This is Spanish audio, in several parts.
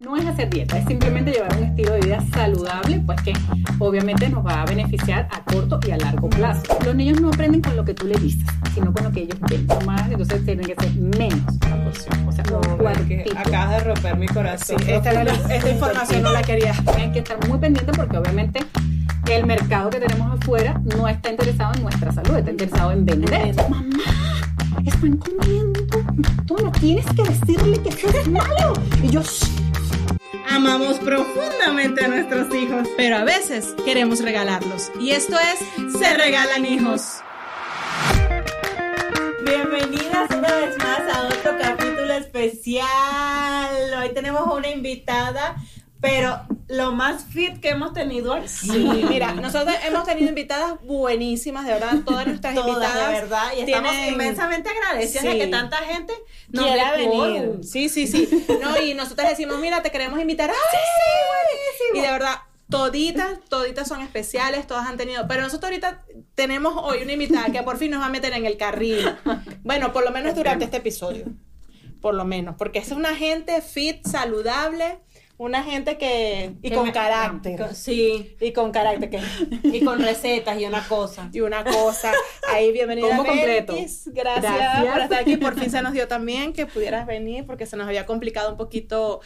No es hacer dieta, es simplemente llevar un estilo de vida saludable, pues que obviamente nos va a beneficiar a corto y a largo plazo. Los niños no aprenden con lo que tú le dices, sino con lo que ellos ven. Más, entonces tienen que ser menos la porción. O sea, no, acabas de romper mi corazón. Sí, esta, esta información no la quería. Hay que estar muy pendiente porque obviamente el mercado que tenemos afuera no está interesado en nuestra salud, está interesado en vender. Mamá, están comiendo. Tú no tienes que decirle que eso es malo. Y yo, Amamos profundamente a nuestros hijos, pero a veces queremos regalarlos. Y esto es Se Regalan Hijos. Bienvenidas una vez más a otro capítulo especial. Hoy tenemos una invitada pero lo más fit que hemos tenido Sí, mira, nosotros hemos tenido invitadas buenísimas, de verdad, todas nuestras todas, invitadas. de verdad, y estamos inmensamente agradecidas de que tanta gente nos quiera venir. Sí, sí, sí. No, y nosotros decimos, mira, te queremos invitar. ¡Ay, sí, buenísimo! Y de verdad, toditas, toditas son especiales, todas han tenido, pero nosotros ahorita tenemos hoy una invitada que por fin nos va a meter en el carril. Bueno, por lo menos durante este episodio. Por lo menos, porque es una gente fit, saludable, una gente que y con carácter. sí. Y con carácter que y con recetas y una cosa. Y una cosa. Ahí bienvenida como completo. Gracias, gracias, por estar aquí. Por fin se nos dio también que pudieras venir porque se nos había complicado un poquito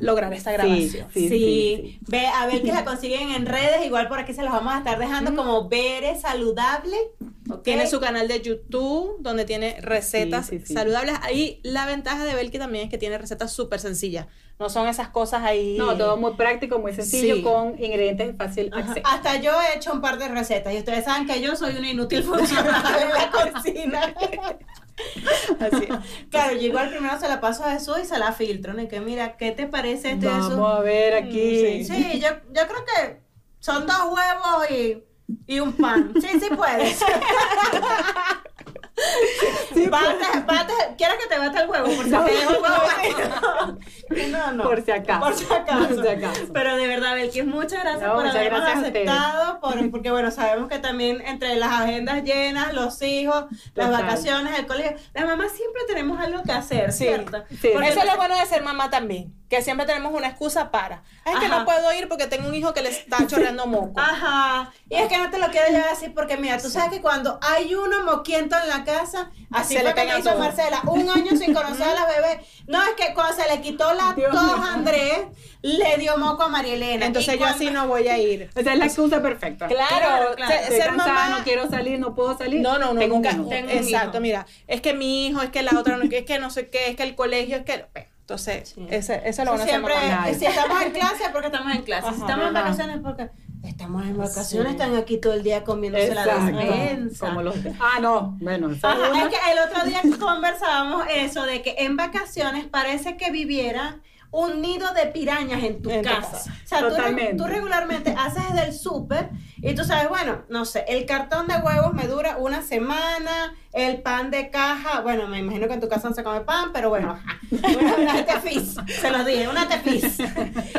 lograr esta grabación. sí, sí, sí ve a ver que la consiguen en redes. Igual por aquí se los vamos a estar dejando como Bere saludable. Okay. Tiene su canal de YouTube donde tiene recetas saludables. Ahí la ventaja de Belki también es que tiene recetas súper sencillas. No son esas cosas ahí. No, todo muy práctico, muy sencillo, con ingredientes fácil acceso. Hasta yo he hecho un par de recetas y ustedes saben que yo soy una inútil funcional en la cocina. Así. Claro, yo igual primero se la paso a Jesús y se la filtro. Y que mira, ¿qué te parece este Vamos a ver aquí. Mm, sí, yo, yo creo que son dos huevos y y un pan. Sí, sí puedes. Sí, bate, bate, ¿Quieres que te bate el huevo? Por si acaso. no, no. Por si acaso. Por si acaso. Por si acaso. Pero de verdad, Belkis, muchas gracias por habernos aceptado. Por, porque, bueno, sabemos que también entre las agendas llenas, los hijos, las vacaciones, el colegio, las mamás siempre tenemos algo que hacer, ¿cierto? Sí. Por eso es lo bueno de ser mamá también que siempre tenemos una excusa para. Es que no puedo ir porque tengo un hijo que le está chorreando moco. Ajá. Y es que no te lo quiero llevar así porque mira, tú sabes que cuando hay uno moquiento en la casa, así se fue le que hizo Marcela, un año sin conocer a la bebé. No, es que cuando se le quitó la tos a Andrés, le dio moco a María Elena. Entonces yo así no voy a ir. Esa es la excusa perfecta. Claro, claro. ser mamá no quiero salir, no puedo salir. No, no, no, nunca. exacto, mira, es que mi hijo, es que la otra, es que no sé qué, es que el colegio, es que entonces, ese, eso lo van a siempre, Si estamos en clase, porque estamos en clase. si estamos en vacaciones, porque estamos en vacaciones, están aquí todo el día comiéndose la despensa. Como los... Ah, no, bueno. es que el otro día conversábamos eso de que en vacaciones parece que viviera un nido de pirañas en tu casa. O sea, tú, tú, regularmente haces del súper y tú sabes, bueno, no sé, el cartón de huevos me dura una semana, el pan de caja, bueno, me imagino que en tu casa no se come pan, pero bueno, una, una tefis, se los dije, una tefis.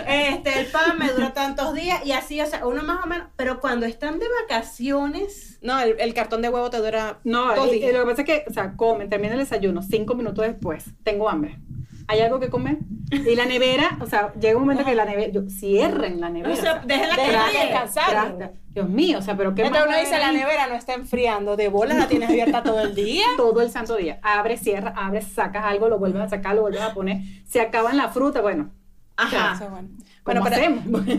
Este, el pan me dura tantos días y así, o sea, uno más o menos, pero cuando están de vacaciones... No, el, cartón de huevo te dura No, dos días. lo que pasa es que, o sea, comen, termina el desayuno, cinco minutos después, tengo hambre hay algo que comer. Y la nevera, o sea, llega un momento que la nevera, yo, cierren la nevera. O sea, déjenla descansar. Dios mío, o sea, pero qué Entonces uno dice, la nevera no está enfriando, de bola la tienes abierta todo el día. Todo el santo día. Abre, cierra, abre, sacas algo, lo vuelves a sacar, lo vuelves a poner. Se acaban la fruta, bueno. Ajá. bueno. Bueno, pero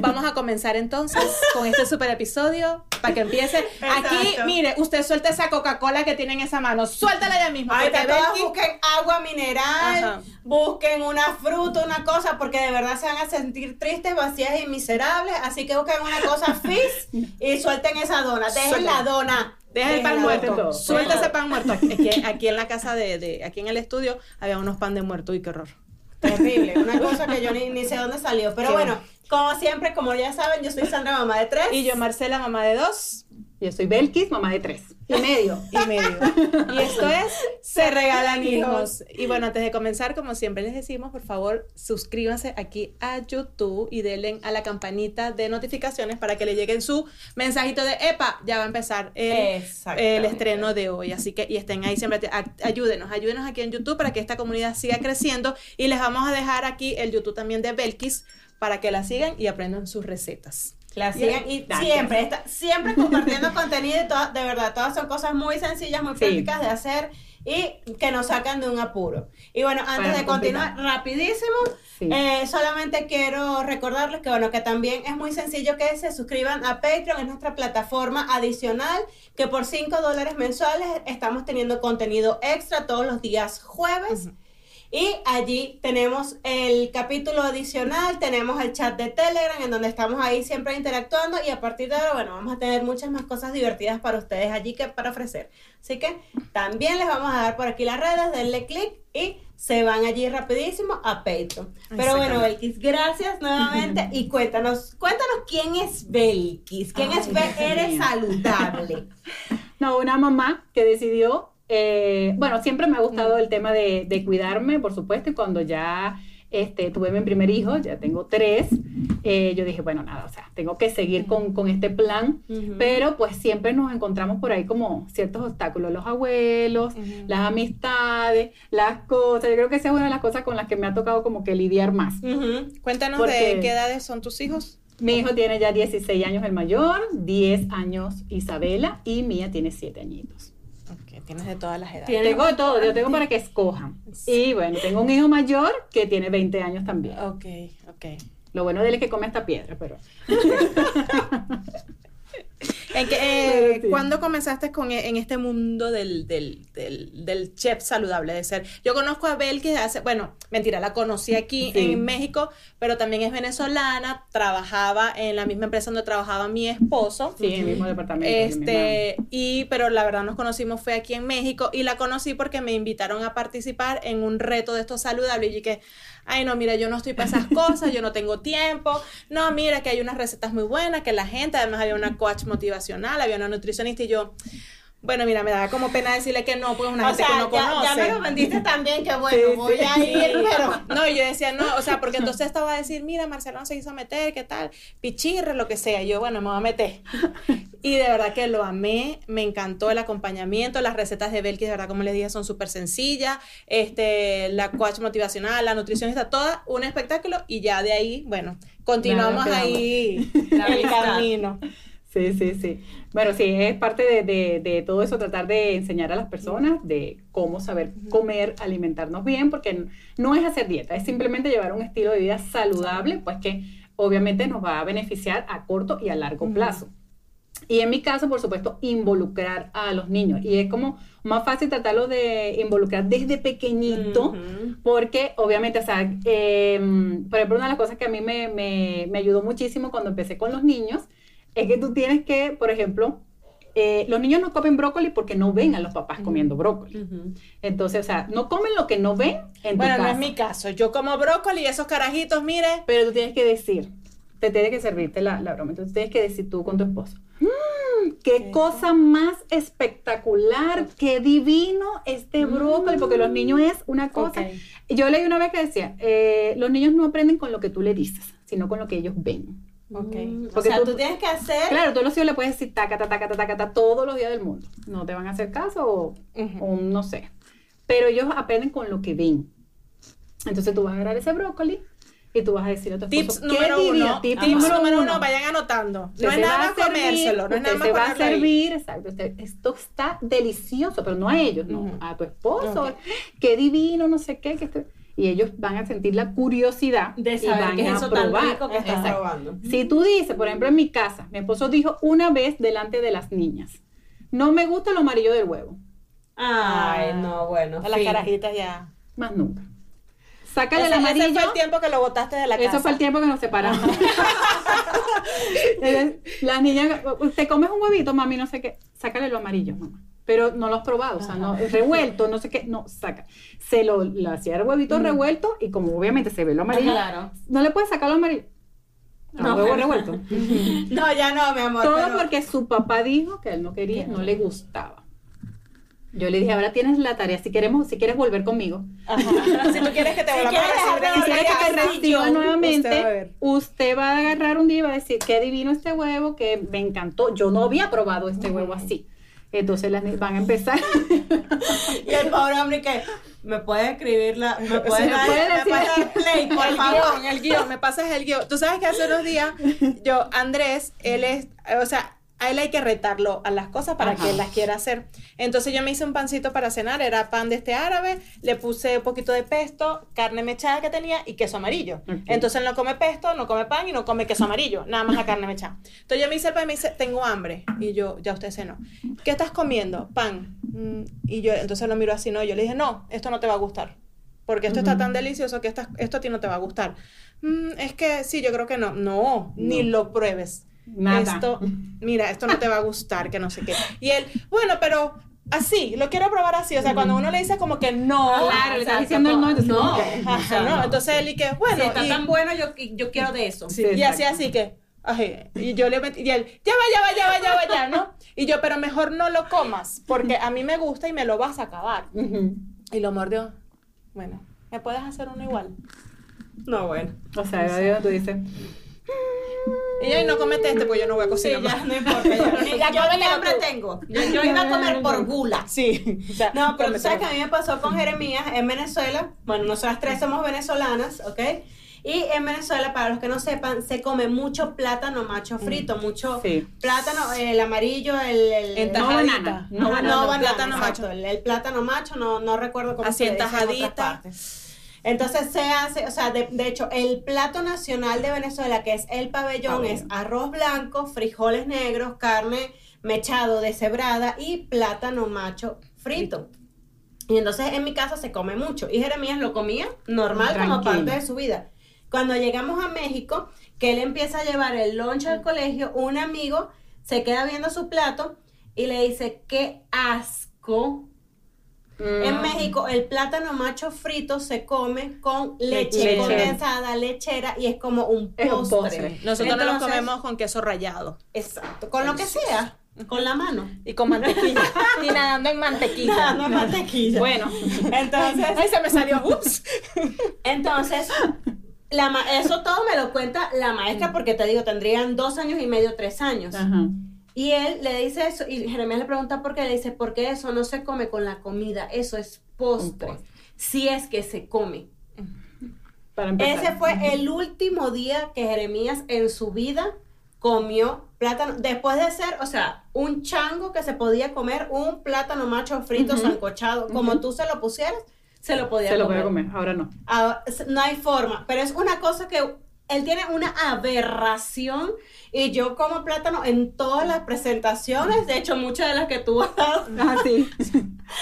vamos a comenzar entonces con este super episodio para que empiece. Aquí, mire, usted suelta esa Coca-Cola que tiene en esa mano, suéltala ya mismo. Ay, que todos busquen agua mineral, busquen una fruta, una cosa, porque de verdad se van a sentir tristes, vacías y miserables. Así que busquen una cosa fizz y suelten esa dona. Dejen la dona Deja el pan muerto. Suelta ese pan muerto. Aquí, aquí en la casa de, de, aquí en el estudio, había unos pan de muerto. y qué horror. Terrible, una cosa que yo ni, ni sé dónde salió. Pero bueno, como siempre, como ya saben, yo soy Sandra, mamá de tres. Y yo, Marcela, mamá de dos. Yo soy Belkis, mamá de tres. Y medio. y medio. Y esto es Se Regalan Hijos. Y bueno, antes de comenzar, como siempre les decimos, por favor, suscríbanse aquí a YouTube y denle a la campanita de notificaciones para que le lleguen su mensajito de EPA. Ya va a empezar el, el estreno de hoy. Así que, y estén ahí siempre. Ayúdenos, ayúdenos aquí en YouTube para que esta comunidad siga creciendo. Y les vamos a dejar aquí el YouTube también de Belkis para que la sigan y aprendan sus recetas. La sigan y siempre, está, siempre compartiendo contenido de, de verdad, todas son cosas muy sencillas, muy prácticas de hacer y que nos sacan de un apuro. Y bueno, antes de continuar, rapidísimo, eh, solamente quiero recordarles que bueno, que también es muy sencillo que se suscriban a Patreon, es nuestra plataforma adicional, que por 5 dólares mensuales estamos teniendo contenido extra todos los días jueves. Y allí tenemos el capítulo adicional, tenemos el chat de Telegram en donde estamos ahí siempre interactuando y a partir de ahora, bueno, vamos a tener muchas más cosas divertidas para ustedes allí que para ofrecer. Así que también les vamos a dar por aquí las redes, denle clic y se van allí rapidísimo a Patreon. Pero bueno, Belkis, gracias nuevamente y cuéntanos, cuéntanos quién es Belkis, quién es Belkis, eres saludable. No, una mamá que decidió eh, bueno, siempre me ha gustado el tema de, cuidarme, por supuesto, y cuando ya este, tuve mi primer hijo, ya tengo tres, eh, yo dije, bueno, nada, o sea, tengo que seguir con, este plan, pero pues siempre nos encontramos por ahí como ciertos obstáculos, los abuelos, las amistades, las cosas, yo creo que esa es una de las cosas con las que me ha tocado como que lidiar más. Cuéntanos de qué edades son tus hijos. Mi hijo tiene ya 16 años el mayor, 10 años Isabela y Mía tiene 7 añitos tienes de todas las edades. Tengo de todo, yo tengo para que escojan. Y bueno, tengo un hijo mayor que tiene 20 años también. Ok, ok. Lo bueno de él es que come esta piedra, pero... ¿En eh, ¿Cuándo comenzaste con, e, en este mundo del, del, del, chef saludable de ser? Yo conozco a Bel que hace, bueno, mentira, la conocí aquí en México, pero también es venezolana, trabajaba en la misma empresa donde trabajaba mi esposo. Sí, en el mismo departamento. Este, y, pero la verdad nos conocimos fue aquí en México y la conocí porque me invitaron a participar en un reto de esto saludable y que ay no, mira, yo no estoy para esas cosas, yo no tengo tiempo, no, mira que hay unas recetas muy buenas, que la gente, además había una coach motivacional, había una nutricionista y yo, bueno, mira, me da como pena decirle que no, pues una gente que no conoce. Ya me lo vendiste también, que bueno, voy a ir, pero... No, yo decía, no, o sea, porque entonces estaba a decir, mira, Marcelo se hizo meter, ¿qué tal? Pichirre, lo que sea. Y yo, bueno, me voy a meter. Y de verdad que lo amé, me encantó el acompañamiento, las recetas de Belkis, de verdad, como les dije, son súper sencillas. Este, la coach motivacional, la nutricionista, toda un espectáculo. Y ya de ahí, bueno, continuamos ahí el camino. Sí, sí, sí. Bueno, sí, es parte de, todo eso, tratar de enseñar a las personas de cómo saber comer, alimentarnos bien, porque no es hacer dieta, es simplemente llevar un estilo de vida saludable, pues que obviamente nos va a beneficiar a corto y a largo plazo. Y en mi caso, por supuesto, involucrar a los niños. Y es como más fácil tratarlo de involucrar desde pequeñito, porque obviamente, o sea, em, por ejemplo, una de las cosas que a mí me, me ayudó muchísimo cuando empecé con los niños es que tú tienes que, por ejemplo, eh, los niños no comen brócoli porque no ven a los papás comiendo brócoli. Entonces, o sea, no comen lo que no ven en Bueno, no es mi caso. Yo como brócoli y esos carajitos, mire. Pero tú tienes que decir, te tiene que servirte la, la broma. Entonces tienes que decir tú con tu esposo. Mm, qué, cosa más espectacular, qué divino este brócoli, porque los niños es una cosa. Yo leí una vez que decía, eh, los niños no aprenden con lo que tú le dices, sino con lo que ellos ven. Okay. Mm, Porque o sea, tú, tienes que hacer. Claro, todos los hijos le puedes decir taca, taca, taca, taca, taca, todos los días del mundo. No te van a hacer caso o, no sé. Pero ellos aprenden con lo que ven. Entonces tú vas a agarrar ese brócoli y tú vas a decir a tu esposo, Tips número uno. Tips número uno, vayan anotando. No es nada comérselo, no es nada más va a servir, exacto. esto está delicioso, pero no a ellos, no, a tu esposo. Qué divino, no sé qué, que esto y ellos van a sentir la curiosidad de saber y van qué es eso tan rico que estás probando. Si tú dices, por ejemplo, en mi casa, mi esposo dijo una vez delante de las niñas, no me gusta lo amarillo del huevo. Ay, no, bueno. A las carajitas ya. Más nunca. Sácale el amarillo. Ese fue el tiempo que lo botaste de la casa. Eso fue el tiempo que nos separamos. Las niñas, ¿te comes un huevito, mami? No sé qué. Sácale lo amarillo, mamá pero no lo has probado, o sea, no, revuelto, no sé qué, no, saca. Se lo, hacía el huevito revuelto y como obviamente se ve lo amarillo, no le puedes sacar lo amarillo. No, huevo revuelto. no, ya no, mi amor. Todo porque su papá dijo que él no quería, no le gustaba. Yo le dije, ahora tienes la tarea, si queremos, si quieres volver conmigo. si tú quieres que te vuelva a Si quieres que te reciba nuevamente, usted va, a agarrar un día y va a decir, qué divino este huevo, que me encantó. Yo no había probado este huevo así. Entonces las van a empezar. y el pobre hombre que me puede escribir la, me puede, dar, me play, por el favor. el guion, me pasas el guion. Tú sabes que hace unos días, yo, Andrés, él es, o sea, a él hay que retarlo a las cosas para que él las quiera hacer. Entonces yo me hice un pancito para cenar, era pan de este árabe, le puse un poquito de pesto, carne mechada que tenía y queso amarillo. Entonces él no come pesto, no come pan y no come queso amarillo, nada más la carne mechada. Entonces yo me hice el pan y me dice, tengo hambre. Y yo, ya usted cenó. ¿Qué estás comiendo? Pan. Mm, y yo, entonces lo miro así, no, yo le dije, no, esto no te va a gustar. Porque esto está tan delicioso que esto a ti no te va a gustar. Mm, es que sí, yo creo que no. No, ni lo pruebes esto, mira, esto no te va a gustar, que no sé qué. Y él, bueno, pero así, lo quiero probar así. O sea, cuando uno le dice como que no. Claro, le está diciendo el no, entonces no. no. Entonces él y que, bueno. Si está tan bueno, yo, yo quiero de eso. y así, así que. y yo le metí, y él, ya va, ya va, ya va, ya va, ya, ¿no? Y yo, pero mejor no lo comas, porque a mí me gusta y me lo vas a acabar. Y lo mordió. Bueno, ¿me puedes hacer uno igual? No, bueno. O sea, tú dices, y yo, no comete este, pues yo no voy a cocinar. Sí, ya, no importa. Ya, yo hambre tengo. Yo, iba a comer por gula. Sí. no, pero tú sabes que a mí me pasó con Jeremías en Venezuela. Bueno, nosotras tres somos venezolanas, ¿ok? Y en Venezuela, para los que no sepan, se come mucho plátano macho frito, mucho plátano, el amarillo, el... el no banana. No, banana, plátano macho. El, plátano macho, no, no recuerdo cómo Así se dice en otras partes. Entonces se hace, o sea, de, hecho, el plato nacional de Venezuela, que es el pabellón, es arroz blanco, frijoles negros, carne mechado deshebrada y plátano macho frito. Y entonces en mi casa se come mucho. Y Jeremías lo comía normal como parte de su vida. Cuando llegamos a México, que él empieza a llevar el lunch al colegio, un amigo se queda viendo su plato y le dice, qué asco en mm. México, el plátano macho frito se come con leche, condensada, lechera y es como un postre. Nosotros lo comemos con queso rallado. Exacto, con lo que sea. Con la mano. Y con mantequilla. y nadando en mantequilla. Nadando en mantequilla. Bueno, entonces. Ahí se me salió. Ups. Entonces, la eso todo me lo cuenta la maestra, porque te digo, tendrían dos años y medio, tres años. Ajá. Y él le dice eso, y Jeremías le pregunta por qué, le dice, porque eso no se come con la comida, eso es postre, si es que se come. Ese fue el último día que Jeremías en su vida comió plátano, después de ser, o sea, un chango que se podía comer, un plátano macho frito, sancochado, como tú se lo pusieras, se lo podía comer. Se lo podía comer, ahora no. no hay forma, pero es una cosa que él tiene una aberración y yo como plátano en todas las presentaciones, de hecho muchas de las que tú has dado. Ah.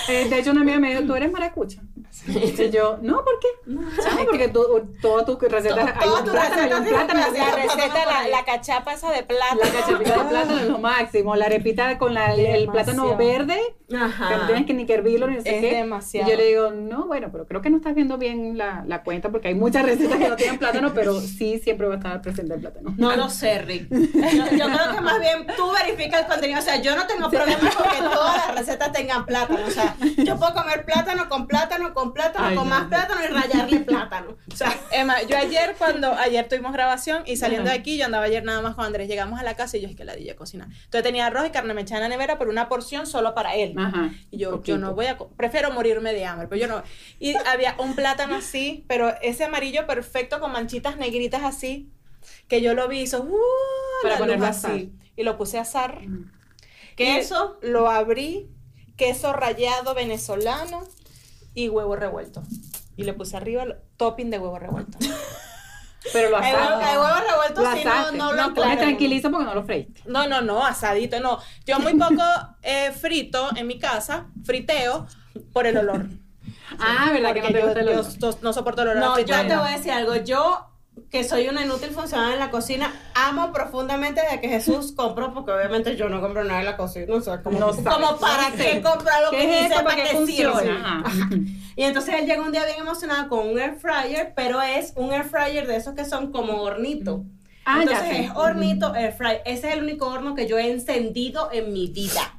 Eh, de hecho una amiga me dijo, ¿tú eres maracucha? Y yo, no, ¿por qué? No, porque todas tus recetas hay un plátano, un plátano. La receta, la, la, cachapa esa de plátano. La cachapita de plátano es lo máximo. La arepita con la, el plátano verde, Ajá. que no tienes que ni que hervirlo ni sé es demasiado. Y yo le digo, no, bueno, pero creo que no estás viendo bien la, la cuenta porque hay muchas recetas que no tienen plátano, pero sí siempre va a estar presente el plátano. No lo sé, Rick. Yo, creo que más bien tú verificas el contenido. O sea, yo no tengo problema con que todas las recetas tengan plátano. O sea, yo puedo comer plátano con plátano, con plátano, con más plátano y rayarle plátano. O sea, Emma, yo ayer cuando, ayer tuvimos grabación y saliendo de aquí, yo andaba ayer nada más con Andrés, llegamos a la casa y yo es que la dije cocinar. Entonces tenía arroz y carne mechada en la nevera, por una porción solo para él. Y yo, yo no voy a, prefiero morirme de hambre, pero yo no. Y había un plátano así, pero ese amarillo perfecto con manchitas negritas así, que yo lo vi, hizo, uh, para ponerlo así. Y lo puse a asar. Queso, lo abrí, queso rallado venezolano y huevo revuelto. Y le puse arriba el topping de huevo revuelto. Pero lo asaste. El huevo revuelto sí no, no lo no, Me porque no lo freíste. No, no, no, asadito, no. Yo muy poco eh, frito en mi casa, friteo por el olor. Ah, ¿verdad que no te gusta el olor? Yo, no soporto el olor No, yo te voy a decir algo. Yo que soy una inútil funcional en la cocina, amo profundamente de que Jesús compró, porque obviamente yo no compro nada en la cocina, o sea, como, como para qué comprar lo que ni sepa que funciona. Y entonces él llega un día bien emocionado con un air fryer, pero es un air fryer de esos que son como hornito. Ah, entonces es hornito air fryer. Ese es el único horno que yo he encendido en mi vida.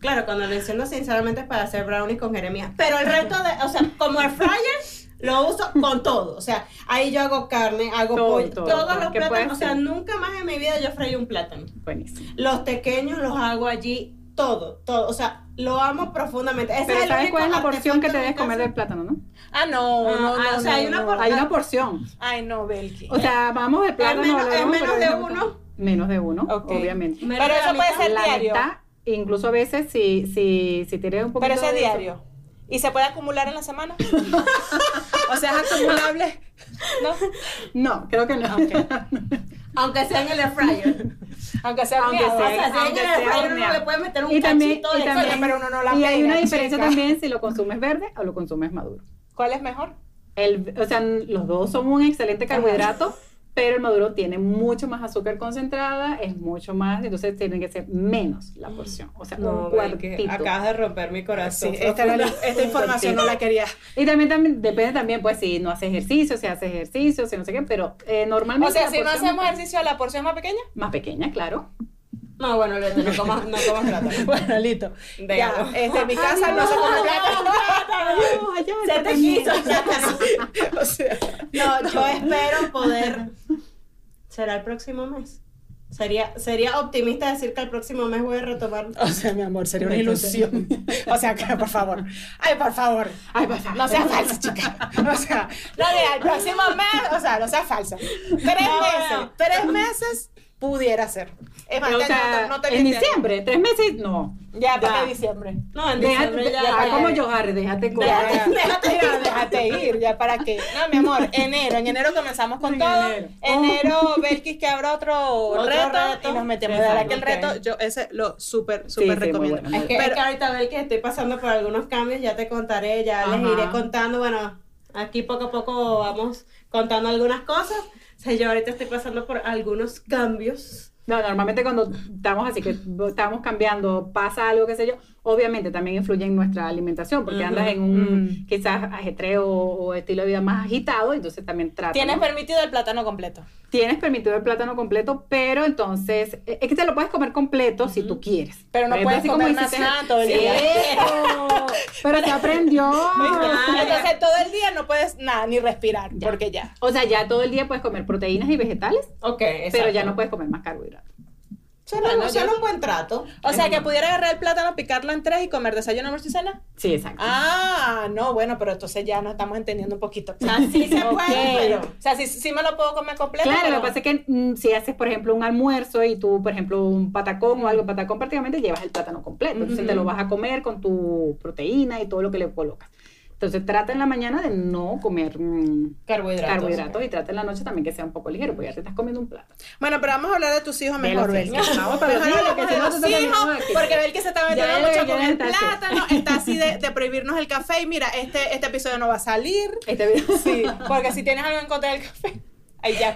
Claro, cuando lo enciendo sinceramente es para hacer brownies con Jeremías. Pero el resto de, o sea, como air fryer lo uso con todo. O sea, ahí yo hago carne, hago pollo, todos los plátanos. O sea, nunca más en mi vida yo freí un plátano. Buenísimo. Los pequeños los hago allí, todo, todo. O sea, lo amo profundamente. Pero ¿sabes cuál es la porción que te debes comer del plátano, no? Ah, no, ah, no, ah, no, O sea, hay, una hay una porción. Ay, no, Belki. O sea, vamos de plátano. Es menos, de uno. Menos de uno, obviamente. Pero eso puede ser diario. incluso a veces si, si, si tienes un poquito Pero eso es diario. ¿Y se puede acumular en la semana? o sea, es acumulable. ¿No? No, creo que no. Aunque sea en el air fryer. Aunque sea aunque sea, o sea, si en el air fryer uno le puede meter un y también, y también, pero uno no la Y hay una diferencia también si lo consumes verde o lo consumes maduro. ¿Cuál es mejor? El, o sea, los dos son un excelente carbohidrato pero el maduro tiene mucho más azúcar concentrada, es mucho más, entonces tiene que ser menos la porción, o sea, un cuartito. Acabas de romper mi corazón. Sí, esta, información no la quería. Y también, también depende también, pues, si no hace ejercicio, si hace ejercicio, si no sé qué, pero eh, normalmente... O sea, si no hacemos ejercicio, ¿la porción es más pequeña? Más pequeña, claro. No, bueno, no comas, no comas plátano. bueno, listo. Ya, este, en mi casa no se come plátano. Se te quiso. o sea. No, yo espero poder. ¿Será el próximo mes? Sería, sería optimista decir que el próximo mes voy a retomar. O sea, mi amor, sería una ilusión. o sea, que por favor. Ay, por favor. Ay, por favor. No seas falsa, chica. O sea, no, mira, el próximo mes, o sea, no seas falsa. Tres meses. Tres meses pudiera ser. Es más, no, te en diciembre, tres meses, no. Ya, ¿para qué diciembre? No, en diciembre ya. ya, como yo, Harry, déjate con déjate, déjate, déjate, ir, ya, ¿para qué? No, mi amor, enero, en enero comenzamos con todo. Enero, enero oh. Belkis que habrá otro, reto, y nos metemos. De que el reto, yo ese lo súper, súper recomiendo. es, que, Pero, es que ahorita Belkis estoy pasando por algunos cambios, ya te contaré, ya les iré contando, bueno, aquí poco a poco vamos contando algunas cosas. O sea, yo ahorita estoy pasando por algunos cambios. No, normalmente cuando estamos así, que estamos cambiando, pasa algo, qué sé yo, obviamente también influye en nuestra alimentación, porque andas en un quizás ajetreo o estilo de vida más agitado, entonces también trata. Tienes permitido el plátano completo. Tienes permitido el plátano completo, pero entonces, e, es que te lo puedes comer completo si tú quieres. Pero no puedes comer más todo el día. pero te aprendió. entonces todo el día no puedes nada, ni respirar, porque ya. O sea, ya todo el día puedes comer proteínas y vegetales, ok, pero ya no puedes comer más carbohidratos. Suena, un buen trato. O sea, que pudiera agarrar el plátano, picarlo en tres y comer desayuno, almuerzo y cena. Sí, exacto. Ah, no, bueno, pero entonces ya nos estamos entendiendo un poquito. Así se puede, O sea, sí, me lo puedo comer completo. Claro, lo que pasa es que mm, si haces, por ejemplo, un almuerzo y tú, por ejemplo, un patacón o algo, patacón prácticamente llevas el plátano completo. Entonces te lo vas a comer con tu proteína y todo lo que le colocas. Entonces trata en la mañana de no comer mm, carbohidratos, carbohidratos y trata en la noche también que sea un poco ligero, porque ya te estás comiendo un plato. Bueno, pero vamos a hablar de tus hijos mejor. Vamos para los hijos, porque Bel que se está metiendo mucho con el plátano, está así de, de, prohibirnos el café y mira, este, este episodio no va a salir. Este video. Sí, porque si tienes algo en contra del café.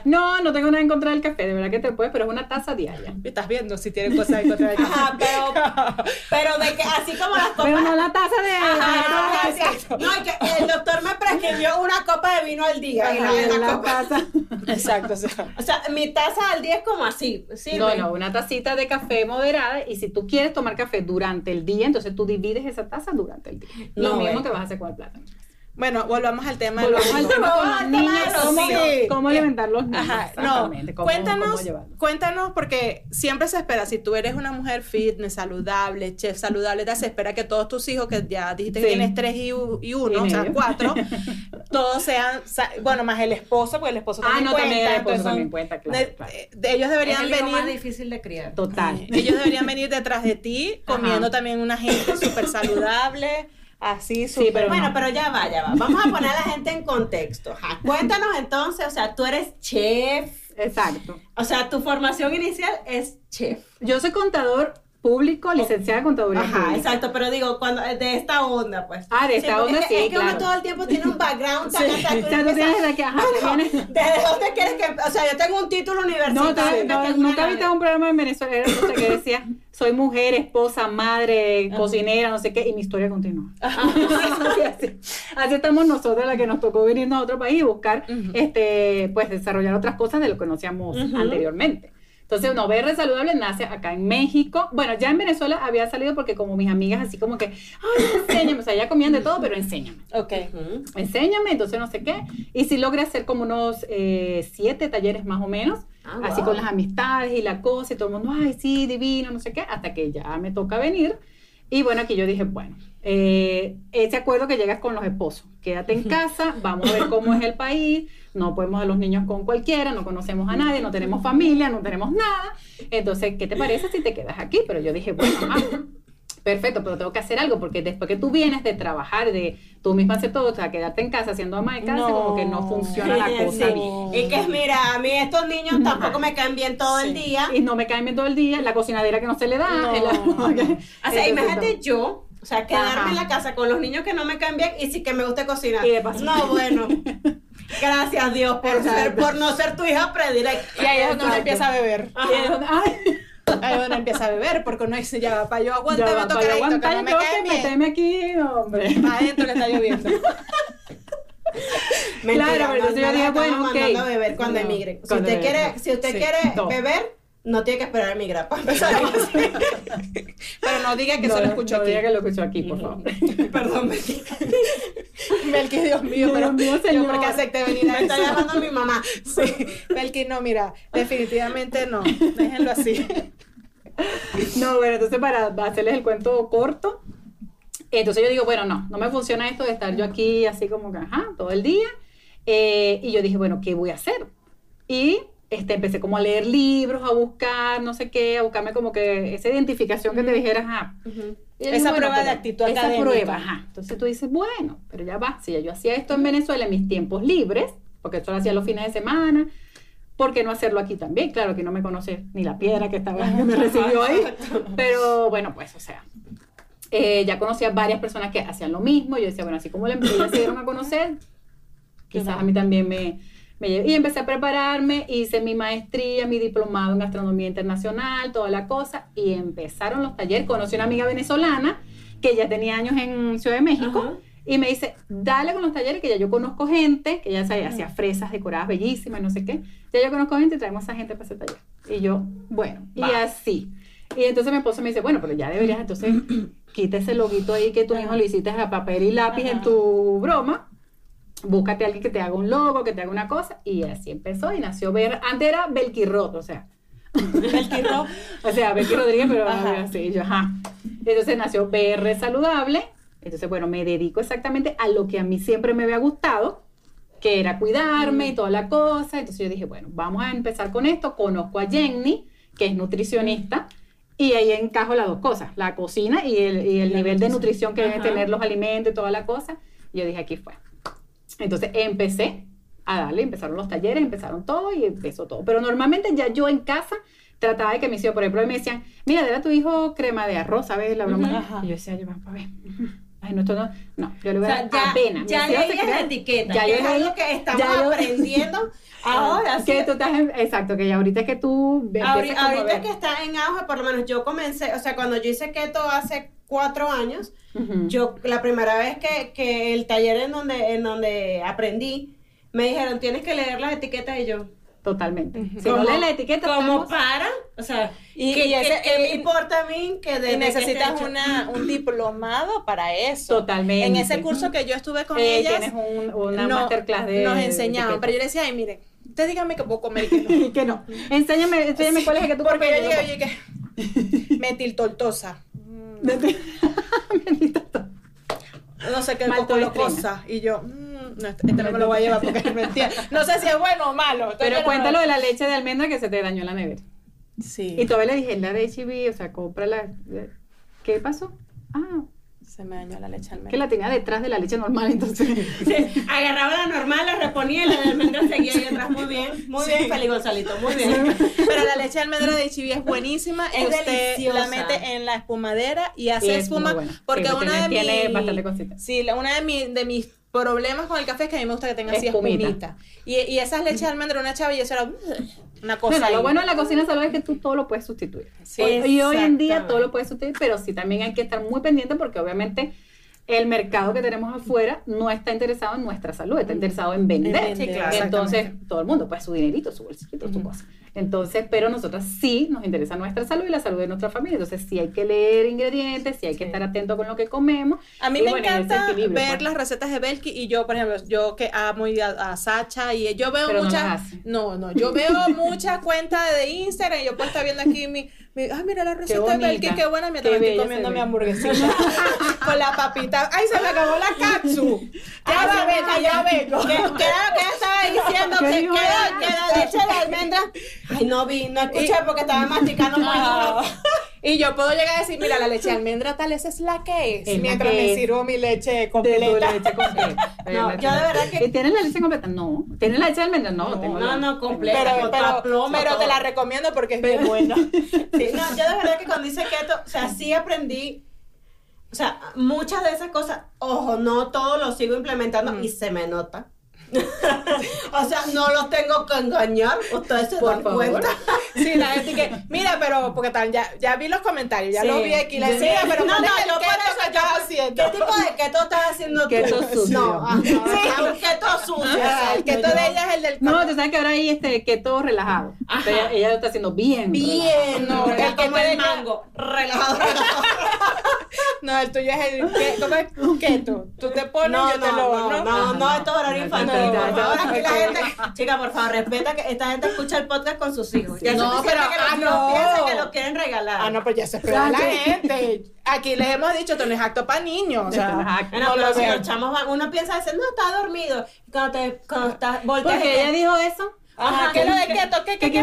No, no tengo nada en contra del café, de verdad que te puedes, pero es una taza diaria. Estás viendo si tienen cosas en contra del café. Ajá, pero, pero de que así como las copas. Pero no la taza de. Ajá, exacto. No, que el doctor me prescribió una copa de vino al día. y la, la, taza. Exacto. O sea, mi taza al día es como así. No, no, una tacita de café moderada. Y si tú quieres tomar café durante el día, entonces tú divides esa taza durante el día. Lo mismo que vas a hacer con el plátano. Bueno, volvamos al tema. Volvamos al tema con los niños. ¿Cómo, sí. cómo alimentar los niños? Ajá, no. cuéntanos, cuéntanos, porque siempre se espera, si tú eres una mujer fitness, saludable, chef saludable, te se espera que todos tus hijos, que ya dijiste que tienes tres y, uno, o sea, cuatro, todos sean, bueno, más el esposo, porque el esposo ah, también no, cuenta. También el esposo también cuenta, claro, ellos deberían es el venir. más difícil de criar. Total. Ellos deberían venir detrás de ti, comiendo también una gente súper saludable Así, sí, pero bueno, pero ya va, ya va. Vamos a poner a la gente en contexto. Cuéntanos entonces, o sea, tú eres chef. Exacto. O sea, tu formación inicial es chef. Yo soy contador público, licenciada en contaduría Ajá, exacto, pero digo, cuando de esta onda, pues. Ah, de esta onda, sí, Es que uno todo el tiempo tiene un background tan sí. O sea, tú tienes de que, ajá, bueno, ¿Desde dónde quieres que...? O sea, yo tengo un título universitario. No, no, nunca viste un programa en Venezuela que decía, soy mujer, esposa, madre, cocinera, no sé qué, y mi historia continúa. así, así, estamos nosotros, la que nos tocó venirnos a otro país y buscar, este, pues, desarrollar otras cosas de lo que conocíamos anteriormente. Entonces, no, BR Saludable nace acá en México. Bueno, ya en Venezuela había salido porque como mis amigas así como que, ay, enséñame, o sea, ya comían de todo, pero enséñame. Ok. Enséñame, entonces no sé qué. Y sí logré hacer como unos eh, siete talleres más o menos, ah, así con las amistades y la cosa, y todo el mundo, ay, sí, divino, no sé qué, hasta que ya me toca venir. Y bueno, aquí yo dije, bueno, eh, ese acuerdo que llegas con los esposos, quédate en casa, vamos a ver cómo es el país, no podemos a los niños con cualquiera, no conocemos a nadie, no tenemos familia, no tenemos nada, entonces, ¿qué te parece si te quedas aquí? Pero yo dije, bueno, mamá, perfecto, pero tengo que hacer algo, porque después que tú vienes de trabajar, de tú misma hacer todo, o sea, quedarte en casa haciendo ama de casa, como que no funciona la cosa bien. Y que es, mira, a mí estos niños tampoco me caen bien todo el día. Y no me caen bien todo el día, la cocinadera que no se le da. o sea, imagínate yo, o sea, quedarme en la casa con los niños que no me caen bien y sí que me guste cocinar. no, bueno. Gracias Dios por, ser, por no ser tu hija predilecta. Y ahí es donde uno empieza a beber. Ahí es donde empieza a beber, porque uno dice, ya, para yo aguantar, me toca esto, que no me cae. Meteme aquí, hombre. Adentro que está lloviendo. claro, pero yo dije, bueno, ok. a beber cuando emigre. Si usted quiere, si usted quiere beber, no tiene que esperar a migrar para empezar. Pero no diga que no, se lo escuchó no aquí. diga que lo escuchó aquí, por favor. Perdón, Melqui. Melqui, Dios mío, pero mío, señor. yo porque acepté venir a está llamando mi mamá. Sí, Melqui, no, mira, definitivamente no. Déjenlo así. No, bueno, entonces para hacerles el cuento corto, entonces yo digo, bueno, no, no me funciona esto de estar yo aquí así como que, ajá, todo el día. Eh, y yo dije, bueno, ¿qué voy a hacer? Y este, empecé como a leer libros, a buscar, no sé qué, a buscarme como que esa identificación que te dijeras, ajá. Esa prueba de actitud esa prueba, ajá. Entonces tú dices, bueno, pero ya va, si ya yo hacía esto en Venezuela en mis tiempos libres, porque esto lo hacía los fines de semana, ¿por qué no hacerlo aquí también? Claro que no me conoce ni la piedra que estaba que me recibió ahí, pero bueno, pues, o sea, eh, ya conocía varias personas que hacían lo mismo, yo decía, bueno, así como le se dieron a conocer, quizás a mí también me y empecé a prepararme, hice mi maestría, mi diplomado en gastronomía internacional, toda la cosa, y empezaron los talleres. Conocí una amiga venezolana que ya tenía años en Ciudad de México. Y me dice, dale con los talleres, que ya yo conozco gente, que ya sabía, hacía fresas decoradas bellísimas, no sé qué. Ya yo conozco gente y traemos a esa gente para ese taller. Y yo, bueno, y así. Y entonces mi esposo me dice, bueno, pero ya deberías, entonces, quita ese loguito ahí que tu hijo le hiciste a papel y lápiz en tu broma búscate a alguien que te haga un logo, que te haga una cosa, y así empezó y nació Ver, antes era Belquirrot, o sea. Belquirrot. o sea, Belqui Rodríguez, pero así, yo, ajá. Entonces nació BR Saludable, entonces, bueno, me dedico exactamente a lo que a mí siempre me había gustado, que era cuidarme y toda la cosa, entonces yo dije, bueno, vamos a empezar con esto, conozco a Jenny, que es nutricionista, y ahí encajo las dos cosas, la cocina y el, y el nivel de nutrición que deben tener los alimentos y toda la cosa, y yo dije, aquí fue. Entonces empecé a darle, empezaron los talleres, empezaron todo y empezó todo. Pero normalmente ya yo en casa trataba de que mis hijos, por ejemplo, me decían, mira, dale a tu hijo crema de arroz, ¿sabes? La broma. Y yo decía, yo, a ver. Ay, no, esto no, no, yo le voy a dar ya, apenas. Ya leí la etiqueta, ya que es algo que estamos aprendiendo ahora. Que tú estás exacto, que ya ahorita es que tú Ahorita, ahorita que está en auge, por lo menos yo comencé, o sea, cuando yo hice keto hace cuatro años, yo la primera vez que, que, el taller en donde, en donde aprendí, me dijeron, tienes que leer las etiquetas y yo. Totalmente. Si no lees la etiqueta, como para, o sea, y, que, me importa a mí que de necesitas una, un diplomado para eso. Totalmente. En ese curso que yo estuve con eh, ellas, tienes un, una masterclass de nos enseñaban, pero yo le decía, ay, miren, usted dígame que puedo comer y que no. que no. Enséñame, enséñame cuál es el que tú Porque yo llegué, oye, que metiltortosa. no sé qué cosa y yo mmm, no, este, este, no me lo voy a llevar porque me entiende. no sé si es bueno o malo pero cuéntalo de la leche de almendra que se te dañó en la nevera. Sí. Y todavía le dije la de HIV o sea cómprala ¿qué pasó? ah Se me dañó la leche almendra. Que la tenía detrás de la leche normal, entonces. Sí, agarraba la normal, la reponía y la de almendra seguía ahí atrás. Muy bien, muy bien, Feli Gonzalito, muy bien. Pero la leche de almendra de Chibi es buenísima. Es usted deliciosa. la mete en la espumadera y hace Y es espuma. Porque Sí, una de tiene- mis. bastante cosita. Sí, una de, mi- de mis problemas con el café es que a mí me gusta que tenga así Espumita. espumita. Y, y esas leches de almendra, una chava y eso era una cosa. Bueno, ahí. lo bueno de la cocina salud es que tú todo lo puedes sustituir. Sí. Hoy- y hoy en día todo lo puedes sustituir, pero sí también hay que estar muy pendiente porque obviamente el mercado que tenemos afuera no está interesado en nuestra salud, está interesado en vender. En vender, Entonces, todo el mundo, pues su dinerito, su bolsito, su cosa. Entonces, pero nosotras sí nos interesa nuestra salud y la salud de nuestra familia. Entonces, sí hay que leer ingredientes, sí hay que estar atento con lo que comemos. A mí Y me bueno, encanta ver pues. las recetas de Belki y yo, por ejemplo, yo que amo a, a Sacha y yo veo Pero no muchas, hace. no, no, yo veo muchas cuentas de Instagram y yo puedo estar viendo aquí mi, mi ay, mira la receta de bonita. Belki, qué buena, mientras Qué estoy comiendo mi hamburguesita con la papita. Ay, se me acabó la katsu. Ya va, venga, ya vengo. ¿Qué, era lo que ella estaba diciendo? ¿Qué Que, dijo que ella? la- que la leche de almendra. Ay, no vi, no escuché porque estaba masticando muy duro. Y yo puedo llegar a decir, mira, la leche de almendra tal esa es la que es, mientras que me sirvo mi leche completa. leche completa. No, yo de verdad que- ¿Y ¿Tienes la leche completa? No. ¿Tienes la leche de almendra? No, No, tengo no, la- no, completa. Pero, pero, pero te la recomiendo porque es bien buena. Sí, no, yo de verdad que cuando hice keto, o sea, sí aprendí, o sea, muchas de esas cosas, ojo, no todo lo sigo implementando y se me nota. o sea, no los tengo que engañar, ustedes se Por dan favor. cuenta. Sí, la gente que, mira, pero, porque tal, ya, ya vi los comentarios, ya Sí. lo vi aquí, la Sí. decía, pero no, ¿cuál no, yo por keto eso que yo- estás haciendo? ¿Qué tipo de keto estás haciendo tú? Keto sucio. No, ajá, un keto sucio. Ah, el keto yo- de ella es el del No, tú sabes que ahora hay este keto relajado. Ajá. Ella, ella lo está haciendo bien. Bien, no, No, el el que como te el deja- mango, relajado, relajado. No, el tuyo es el que, ¿cómo es? keto. Tú te pones, No, yo te lo, no, no, no, no. esto es horario infantil. no, por no, favor, aquí la gente, chica, por favor, respeta que esta gente escucha el podcast con sus hijos. Ya No, pero- que los ah, hijos no. piensen que lo quieren regalar. Ah, no, pues ya se espera la gente. Aquí les hemos dicho, esto no es acto para niños. O sea, no es acto. Bueno, no pero si los chamos van, uno piensa, dice, no, está dormido. Y cuando te, cuando estás, volteas y Porque ella dijo eso. Ajá, ¿qué es lo de keto? ¿Qué, ¿Qué ¿Qué?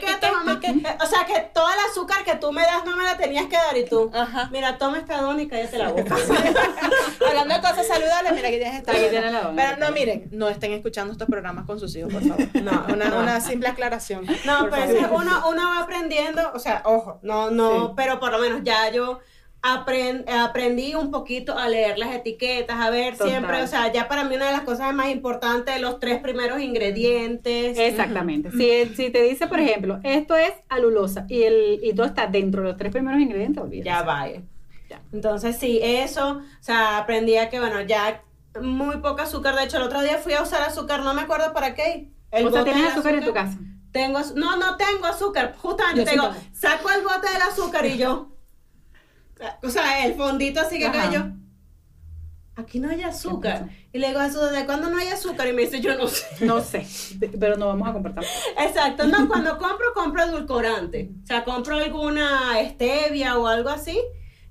¿Qué O sea, que todo el azúcar que tú me das no me la tenías que dar y tú. Ajá. Mira, toma esta dona y cállate la boca. Hablando de cosas saludables, mira tienes. Aquí tiene la dona. Pero no, miren, no estén escuchando estos programas con sus hijos, por favor. No, una, no. una simple aclaración. No, pero favor. es que uno, uno va aprendiendo, o sea, ojo, no, no, Sí. pero por lo menos ya yo apren- aprendí un poquito a leer las etiquetas, a ver Total. siempre, o sea, ya para mí una de las cosas más importantes, los tres primeros ingredientes. Exactamente. Si, si te dice, por ejemplo, esto es alulosa y, el, y todo está dentro de los tres primeros ingredientes, olvídate. Ya vaya. Ya. Entonces, sí, eso, o sea, aprendí a que, bueno, ya muy poco azúcar. De hecho, el otro día fui a usar azúcar, no me acuerdo para qué. El o sea, tienes azúcar en tu casa. Tengo, no, no tengo azúcar. Justamente Yo sí tengo, tengo. saco el bote del azúcar y yo. O sea, el fondito así que Ajá. cayó. Aquí no hay azúcar. Y le digo ¿desde cuándo no hay azúcar? Y me dice, yo no sé. No sé, pero no vamos a compartir. Exacto. No, cuando compro, compro edulcorante. O sea, compro alguna stevia o algo así.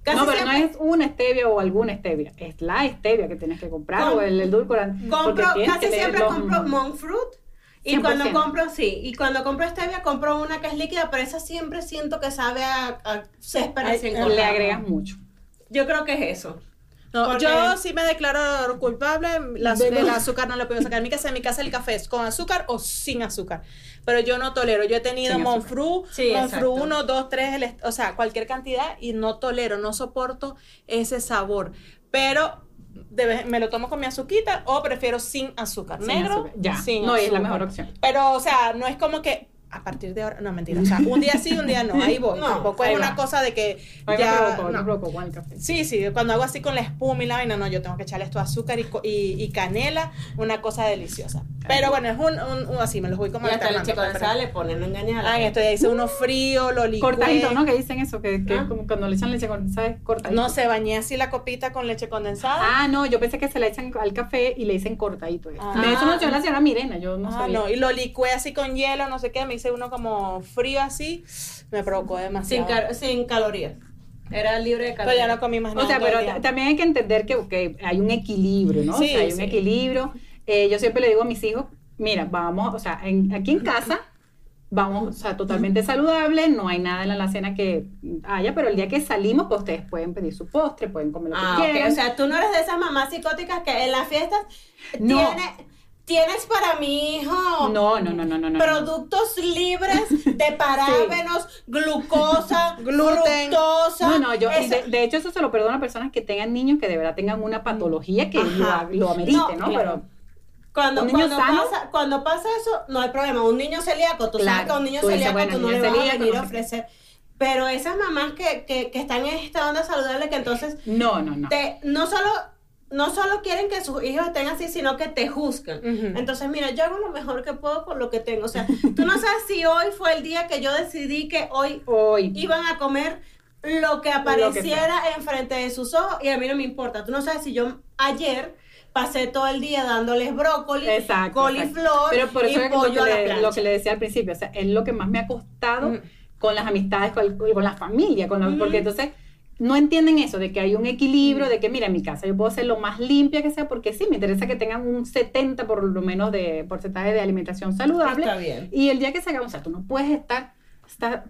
Casi no, pero siempre no es una stevia o alguna stevia, es la stevia que tienes que comprar Com- o el edulcorante. compro, casi siempre los- compro monk fruit. Y 100%. cuando compro, sí, y cuando compro stevia, compro una que es líquida, pero esa siempre siento que sabe a, a césped recién le agregas mucho. Yo creo que es eso. No, Porque- yo sí me declaro culpable. La, De- del azúcar no lo puedo sacar. En mi casa, en mi casa el café es con azúcar o sin azúcar. Pero yo no tolero. Yo he tenido. Monfru, Sí, Monfru exacto. 1, 2, 3, el est- o sea, cualquier cantidad y no tolero, no soporto ese sabor. Pero me lo tomo con mi azuquita o prefiero sin azúcar. Sin Negro, azúcar, ya. sin No, es la mejor opción. Pero, o sea, no es como que a partir de ahora, no mentira, o sea, un día sí, un día no, ahí voy. No, Tampoco ahí es una va. cosa de que A mí me ya provocó, no. me provocó con el café. Sí, sí, cuando hago así con la espuma y la vaina, no, yo tengo que echarle esto azúcar y, y, y canela, una cosa deliciosa. Pero bueno, es un, un- un- así, me los voy como Y hasta leche condensada le ponen, no engañar. Ah, esto ya hice uno frío, lo licué. Cortadito, ¿no? Que dicen eso, que, que Ah. es como cuando le echan leche condensada es cortadito. No, se bañé así la copita con leche condensada. Ah, no, yo pensé que se la echan al café y le dicen cortadito. Ah. De eso nos dio la señora Mirena, yo no Ah, sabía. no, y lo licué así con hielo, no sé qué, me hice uno como frío así, me provocó sin, demasiado. car- sin calorías. Era libre de Pero calorías. ya no comí más nada. O sea, pero también hay que entender que ok, hay un equilibrio, ¿no? Sí, o sea, hay un equilibrio. Eh, yo siempre le digo a mis hijos, mira, vamos, o sea, en- aquí en casa vamos, o sea, totalmente saludable, no hay nada en la alacena que haya, pero el día que salimos, pues ustedes pueden pedir su postre, pueden comer lo que ah, quieran. O sea, tú no eres de esas mamás psicóticas que en las fiestas no. ¿Tienes para mi hijo? No, no, no, no, no. Productos libres de parábenos, glucosa, gluten. Fructosa. No, no, yo, de, hecho, eso se lo perdono a personas que tengan niños que de verdad tengan una patología que lo, lo, amerite, ¿no? Pero cuando, cuando, pasa, cuando pasa eso, no hay problema. Un niño celíaco, tú sabes que a un niño celíaco tú no le vas a venir a ofrecer. Pero esas mamás que, que, que, están en esta onda saludable, que entonces. No, no, no. Te, no solo no solo quieren que sus hijos estén así, sino que te juzgan. Entonces, mira, yo hago lo mejor que puedo con lo que tengo. O sea, tú no sabes si hoy fue el día que yo decidí que hoy, hoy. iban a comer lo que apareciera enfrente de sus ojos y a mí no me importa. Tú no sabes si yo ayer pasé todo el día dándoles brócoli, coliflor Pero por eso y pollo lo, que le, decía al principio, o sea, es lo que más me ha costado con las amistades, con, con la familia, con porque entonces no entienden eso, de que hay un equilibrio, de que mira, en mi casa yo puedo ser lo más limpia que sea, porque sí, me interesa que tengan un 70 por lo menos de porcentaje de alimentación saludable. Está bien. Y el día que se haga, o sea, tú no puedes estar,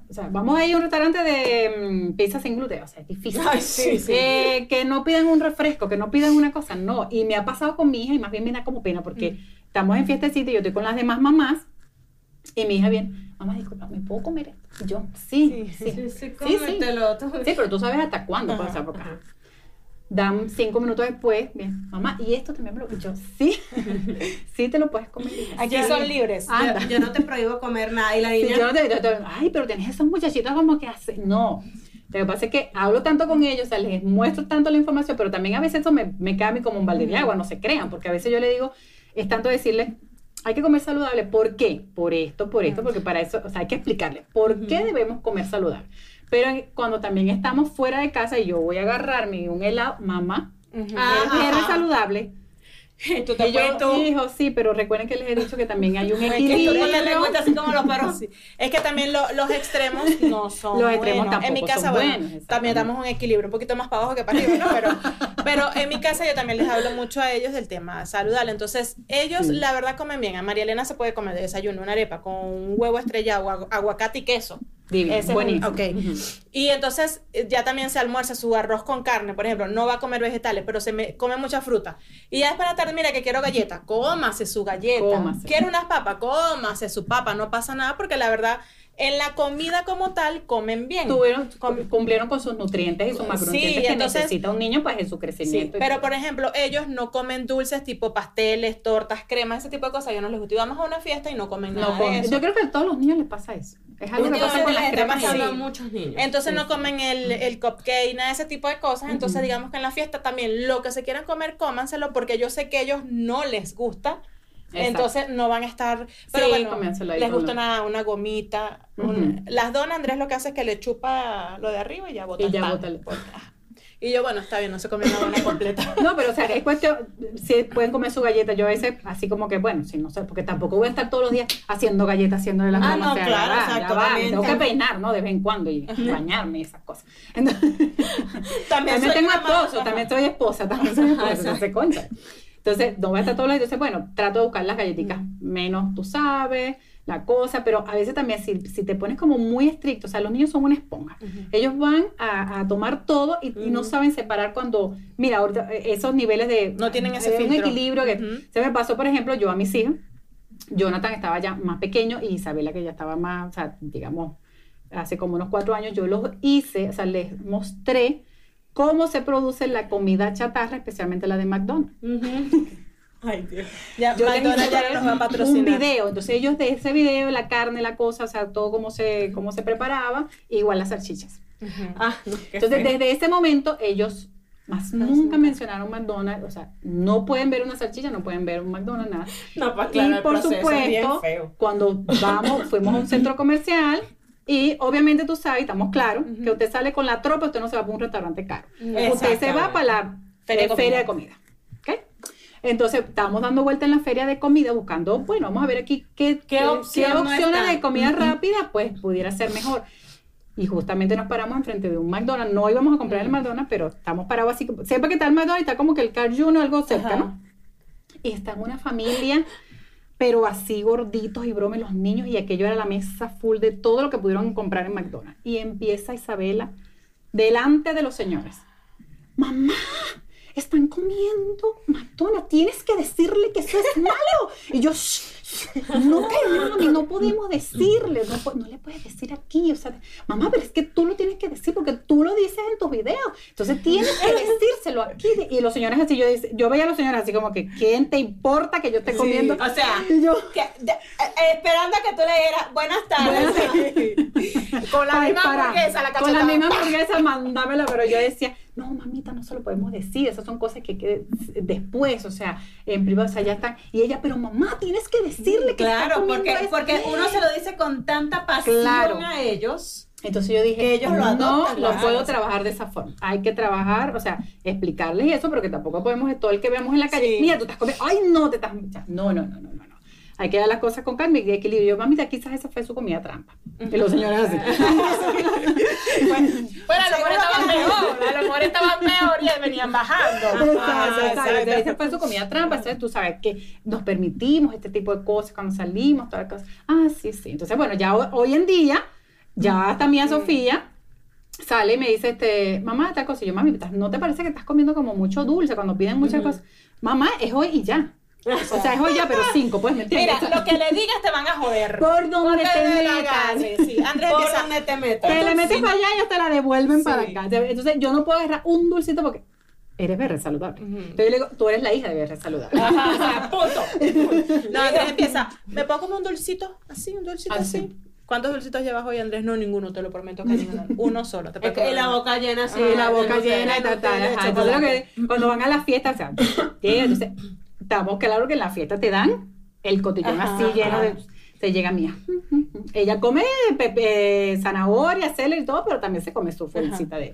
o sea, vamos a ir a un restaurante de mm, pizza sin gluten, o sea, es difícil. sí, sí. que no pidan un refresco, que no pidan una cosa, no. Y me ha pasado con mi hija y más bien me da como pena, porque mm. estamos en fiestecita y yo estoy con las demás mamás y mi hija viene mamá, disculpa, ¿me puedo comer esto? yo, sí, sí, sí, sí, sí, sí, pero tú sabes hasta cuándo puede ser porque dan cinco minutos después, bien, mamá, y esto también me lo yo, sí, sí te lo puedes comer. Aquí son libres. Yo, no te prohíbo comer nada. Y la niña. yo no te, ay, pero tenés esos muchachitos como que hacen. No. Lo que pasa es que hablo tanto con ellos, o sea, les muestro tanto la información, pero también a veces eso me, me cae a mí como un balde de agua, no se crean, porque a veces yo le digo, es tanto decirles, hay que comer saludable. ¿Por qué? Por esto, por esto, porque para eso, o sea, hay que explicarle por qué debemos comer saludable. Pero cuando también estamos fuera de casa y yo voy a agarrarme un helado, mamá, es saludable, Tú te y yo, hijo, sí, pero recuerden que les he dicho que también hay un equilibrio. así como los perros. Es que también los extremos no son Los extremos tampoco En mi casa, bueno, buenos, también damos un equilibrio, un poquito más para abajo que para arriba, ¿no? Pero, pero en mi casa yo también les hablo mucho a ellos del tema saludable. Entonces, ellos la verdad comen bien. A María Elena se puede comer de desayuno una arepa con un huevo estrellado, aguacate y queso. Divino, buenísimo. ok. Y entonces eh, ya también se almuerza su arroz con carne, por ejemplo, no va a comer vegetales, pero se me, come mucha fruta. Y ya después de la tarde, mira que quiero galleta, cómase su galleta. Cómase. Quiero unas papas, cómase su papa, no pasa nada porque la verdad en la comida como tal comen bien. Tuvieron, cumplieron con sus nutrientes y sus macronutrientes que necesita un niño pues en su crecimiento. pero por ejemplo, ellos no comen dulces tipo pasteles, tortas, cremas, ese tipo de cosas. Yo no les gusta. Y vamos a una fiesta y no comen nada de eso. Yo creo que a todos los niños les pasa eso. Es algo que pasa con las cremas. A muchos niños. Entonces no comen el, el cupcake, nada de ese tipo de cosas. Entonces digamos que en la fiesta también lo que se quieran comer, cómanselo porque yo sé que a ellos no les gusta entonces no van a estar. Pero bueno, les gusta una, una gomita. las donas, Andrés lo que hace es que le chupa lo de arriba y ya bota. Y ya bota el Y yo, bueno, está bien, no se come una dona completa. no, pero o sea, es cuestión, si pueden comer su galleta, yo a veces, así como que, bueno, si no sé, porque tampoco voy a estar todos los días haciendo galletas, haciéndole las ah, no, claro, exacto, tengo que peinar, ¿no? De vez en cuando y bañarme y esas cosas. Entonces, también, tengo esposo, también soy esposa, también soy esposa, se concha. Entonces, no va a estar todos los días. Entonces, bueno, trato de buscar las galletitas menos, tú sabes, la cosa, pero a veces también si, si te pones como muy estricto, o sea, los niños son una esponja. Ellos van a, a tomar todo y, no saben separar cuando, mira, ahorita eh, esos niveles de... No tienen ese un equilibrio que se me pasó, por ejemplo, yo a mis hijos, Jonathan estaba ya más pequeño y Isabela que ya estaba más, o sea, digamos, hace como unos cuatro años, yo los hice, o sea, les mostré cómo se produce la comida chatarra, especialmente la de McDonald's. Ay, Dios. Ya, Yo McDonald's ya nos va a patrocinar. Un video, entonces ellos de ese video, la carne, la cosa, o sea, todo cómo se, cómo se preparaba, igual las salchichas. ah, entonces, desde ese momento, ellos más nunca mencionaron McDonald's, o sea, no pueden ver una salchicha, no pueden ver un McDonald's, nada. No, claro, y por supuesto, cuando vamos, fuimos a un centro comercial, y obviamente tú sabes, estamos claros, que usted sale con la tropa, usted no se va para un restaurante caro. Usted se va para la feria, de comida. Entonces, estábamos dando vuelta en la feria de comida buscando, bueno, vamos a ver aquí qué, qué, opciones de comida rápida, pues pudiera ser mejor. Y justamente nos paramos enfrente de un McDonald's. No íbamos a comprar el McDonald's, pero estamos parados así. Sepa que está el McDonald's, está como que el Car Junior, algo cerca, ¿no? Y está una familia pero así gorditos y bromes los niños y aquello era la mesa full de todo lo que pudieron comprar en McDonald's. Y empieza Isabela delante de los señores. Mamá, están comiendo McDonald's, tienes que decirle que eso es malo. Y yo, no, mami, no podemos decirle, no, no, le puedes decir aquí, o sea, mamá, pero es que tú lo tienes que decir porque tú lo dices en tus videos, entonces tienes que decírselo aquí. Y los señores así, yo, yo veía a los señores así como que, ¿quién te importa que yo esté comiendo? o sea, yo, eh, esperando a que tú le dieras, buenas tardes. con la misma hamburguesa, la Con la misma hamburguesa, mándamela, pero yo decía, no, mamita, no se lo podemos decir, esas son cosas que, que después, o sea, en privado, o sea, ya están. Y ella, pero mamá, tienes que decirle que Claro, porque, porque uno se lo dice con tanta pasión a ellos. Entonces yo dije, ellos lo no lo puedo trabajar de esa forma. Hay que trabajar, o sea, explicarles eso, porque tampoco podemos todo el que vemos en la calle, mira, tú estás comiendo, ay, no, te estás no, no, no, no, no. Hay que dar las cosas con calma y equilibrio. Yo, mamita, quizás esa fue su comida trampa. Y los señores así. bueno, a lo mejor estaban mejor, a lo mejor estaban mejor y venían bajando. Exacto, Esa fue su comida trampa. Entonces tú sabes que nos permitimos este tipo de cosas cuando salimos, todas las cosas. Ah, sí, sí. Entonces, bueno, ya hoy en día, ya también Sofía sale y me dice, este, mamá, tal cosa. Y yo, mami, ¿no te parece que estás comiendo como mucho dulce cuando piden muchas cosas? Mamá, es hoy y ya. O sea, es hoy ya, pero cinco, pues, ¿me entiendes? Mira, lo que le digas te van a joder. Por donde te metas. Sí, Andrés Por donde te metas. Te le metes para allá y ellos te la devuelven para acá. Entonces, yo no puedo agarrar un dulcito porque eres verde saludable. Entonces yo le digo, tú eres la hija de verde saludable. Ajá, o sea, punto. No, Andrés empieza, ¿me puedo comer un dulcito? Así, un dulcito ah, así. ¿Cuántos dulcitos llevas hoy, Andrés? No, ninguno, te lo prometo que ninguno. Uno solo. Te es la boca llena, sí. la boca llena y tal, tal. Cuando van a la fiesta, o sea, entonces estamos claro que en la fiesta te dan el cotillón así lleno de... Se llega mía. Ella come pepe, zanahoria, celery y todo, pero también se come su felicita de...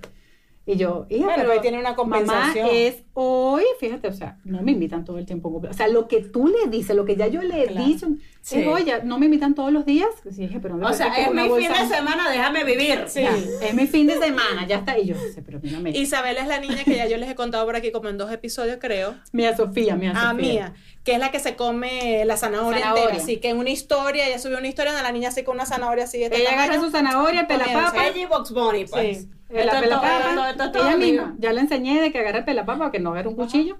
Y yo, hija, pero ahí tiene una compensación. Mamá es hoy, fíjate, o sea, no me invitan todo el tiempo. O sea, lo que tú le dices, lo que ya yo le he dicho, sí. oye, no me invitan todos los días. Sí, dije, pero o sea, es mi fin de semana, déjame vivir. Sí. es mi fin de semana, ya está. Y yo, pero mira, Isabel es la niña que ya yo les he contado por aquí como en dos episodios, creo. Mía Sofía, mía ah, Sofía. Ah, mía, que es la que se come la zanahoria, entera. Así que en una historia, ella subió una historia donde la niña se con una zanahoria así. ella agarra su zanahoria, pela papa. Y Box Bunny, pues. Sí. La pelapapa, ella misma, ya le enseñé de que agarre el pelapapa, que no agarre un cuchillo.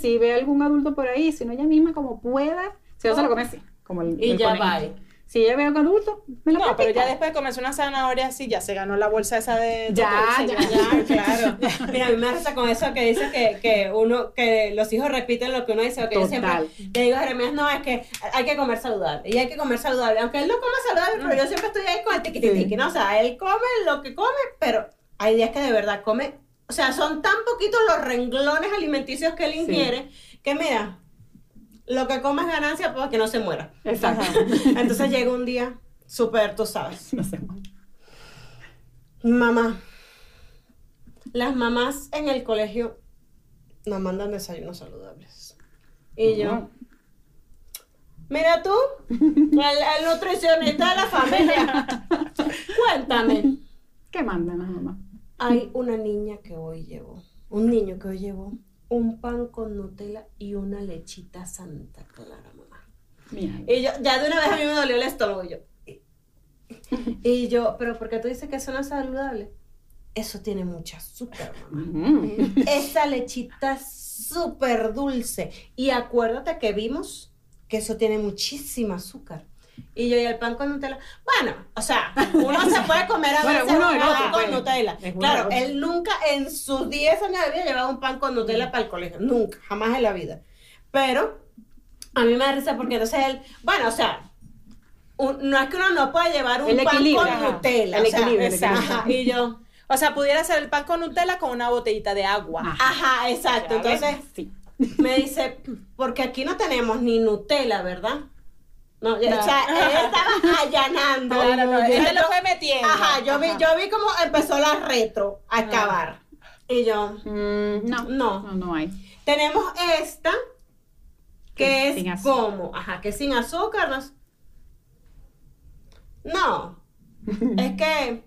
Si ve algún adulto por ahí, si no ella misma como pueda, si no se lo come así, como el, Y ya va. Si ella ve un adulto, me lo No, pero ya después de comerse una zanahoria así, ya se ganó la bolsa esa de... Ya, ya, ya, claro. Mira, a mí me hace con eso que dice que, que uno, que los hijos repiten lo que uno dice, o que yo siempre le digo a Jeremías, no, es que hay que comer saludable, y hay que comer saludable, aunque él no coma saludable, pero yo siempre estoy ahí con el tiquitiqui, ¿no? O sea, él come lo que come, pero hay días que de verdad come, o sea, son tan poquitos los renglones alimenticios que él ingiere, que mira, lo que come es ganancia para que no se muera. Exacto. Entonces llega un día súper, tú sabes. No. Mamá. Las mamás en el colegio nos mandan desayunos saludables. Y yo, mira tú, el, nutricionista de la familia, cuéntame. ¿Qué mandan las mamás? Hay una niña que hoy llevó, un niño que hoy llevó un pan con Nutella y una lechita Santa Clara, mamá. Y yo, ya de una vez a mí me dolió el estómago. Y yo, y yo, pero porque tú dices que eso no es saludable. Eso tiene mucha azúcar, mamá. Esa lechita es súper dulce. Y acuérdate que vimos que eso tiene muchísima azúcar. Y yo, y el pan con Nutella. Bueno, o sea, uno se puede comer a veces un pan con Nutella. Claro, él nunca en sus 10 años de vida llevaba un pan con Nutella para el colegio. Nunca, jamás en la vida. Pero a mí me da risa porque entonces él, bueno, o sea, no es que uno no pueda llevar un pan con Nutella. El equilibrio. y yo. O sea, pudiera ser el pan con Nutella con una botellita de agua. Ajá, exacto. Entonces, me dice, porque aquí no tenemos ni Nutella, ¿verdad? No, o sea, él estaba allanando. Claro, él lo fue metiendo. Ajá, yo vi, yo vi cómo empezó la retro a acabar. Y yo, mm, no, no, no, no hay. Tenemos esta, que es como, ajá, que sin azúcar. No, es que,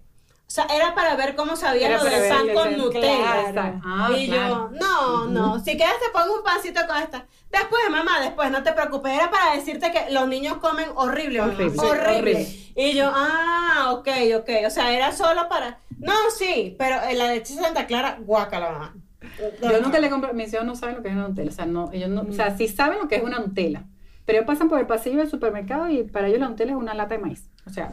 O sea, era para ver cómo sabía lo del pan con Nutella. Ah, y yo, no, no, si quieres te pongo un pancito con esta. Después, mamá, después, no te preocupes. Era para decirte que los niños comen horrible, horrible. horrible. Y yo, ah, ok, ok. O sea, era solo para... No, sí, pero la leche Santa Clara, guácala, mamá. Yo nunca le compro, mis hijos no saben lo que es una Nutella. O sea, no, ellos no, o sea, sí saben lo que es una Nutella. Pero ellos pasan por el pasillo del supermercado y para ellos la Nutella es una lata de maíz. O sea,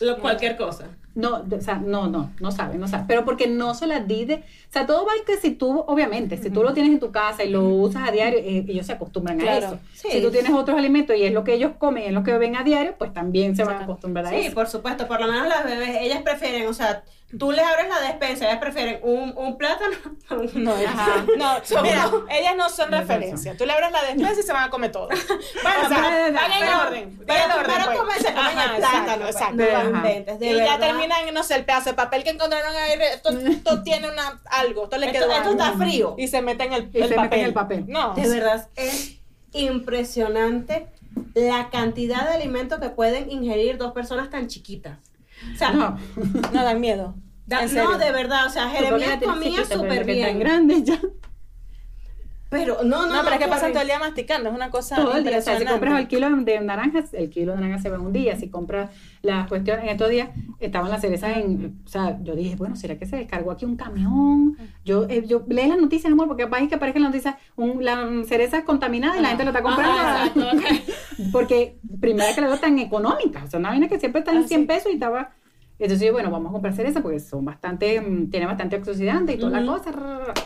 lo, cualquier cosa. No, o sea, no, no, no sabe, no sabe. Pero porque no se las di O sea, todo va que si tú, obviamente, si tú lo tienes en tu casa y lo usas a diario, eh, ellos se acostumbran a eso. Si tú tienes otros alimentos y es lo que ellos comen y es lo que ven a diario, pues también se van a acostumbrar a eso. Sí, por supuesto. Por lo menos las bebés, ellas prefieren, o sea, tú les abres la despensa, ellas prefieren un, un plátano. No, ajá. no, mira, ellas no son referencia. Tú le abres la despensa y se van a comer todo. bueno, o sea, van en orden. Pero primero pues. comen, se comen el plátano. Exacto. exacto. y ya terminan, no sé, el pedazo de papel que encontraron ahí. Esto, esto tiene una, algo. Esto le quedó Esto, está frío. Y se mete en el, el papel. el papel. No. De verdad, es impresionante la cantidad de alimentos que pueden ingerir dos personas tan chiquitas. O sea, no, no dan miedo. no, de verdad, o sea, Jeremías comía súper bien. Tan grande ya. Pero no, no, no. pero es que pasan todo el día masticando, es una cosa todo el día. O sea, si compras el kilo de naranjas, el kilo de naranjas se va en un día. Si compras las cuestiones, en estos días estaban las cerezas en, o sea, yo dije, bueno, ¿será que se descargó aquí un camión? Yo, eh, yo leí las noticias, amor, porque capaz que aparece la noticia, un, la cereza contaminada y la gente lo está comprando. porque primera que la veo tan económica, o sea, una vaina que siempre está en 100 ah, pesos y estaba entonces, bueno, vamos a comprar cereza porque son bastante, mm, tiene bastante antioxidantes y toda la cosa.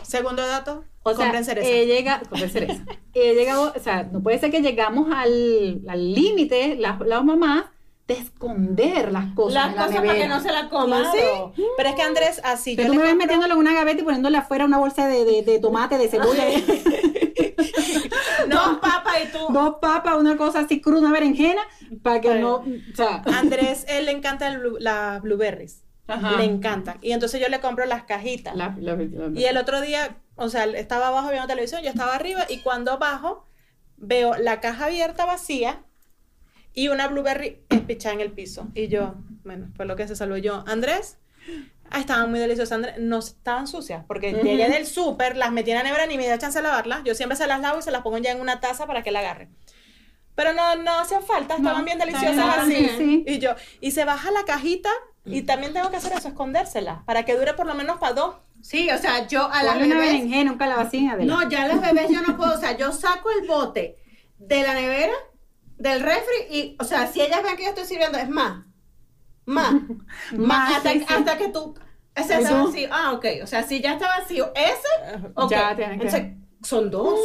Segundo dato, o compren cereza. Eh, llega, cereza. he llegado, o sea, no puede ser que llegamos al límite, las, las mamás, de esconder las cosas. Las cosas para que no se la coman. ¿sí? Pero es que Andrés, así. Pero tú me ves metiéndolo en una gaveta y poniéndole afuera una bolsa de, de, de tomate, de cebolla. Dos papas y tú. Dos papas, una cosa así cruda, una berenjena, para que no. O sea. Andrés, él le encanta las blueberries. Le encantan. Y entonces yo le compro las cajitas. y el otro día, o sea, estaba abajo viendo televisión, yo estaba arriba y cuando bajo veo la caja abierta vacía y una blueberry espichada en el piso. Y yo, bueno, fue lo que se salvó yo. Andrés, ah, estaban muy deliciosas, Andrés, no estaban sucias, porque llegué del súper, las metí en la nevera ni me dio chance de lavarlas. Yo siempre se las lavo y se las pongo ya en una taza para que la agarren. Pero no, no hacían falta, estaban bien deliciosas así. Y yo, y se baja la cajita y también tengo que hacer eso, escondérsela, para que dure por lo menos para dos. Sí, o sea, yo a las bebés... una berenjena, un calabacín, No, ya las bebés yo no puedo, o sea, yo saco el bote de la nevera del refri y, o sea, si ellas ven que yo estoy sirviendo, es más, más, más, hasta, que tú, ese está vacío, ah, ok, o sea, si ya está vacío, ese, ok, ya que... son dos.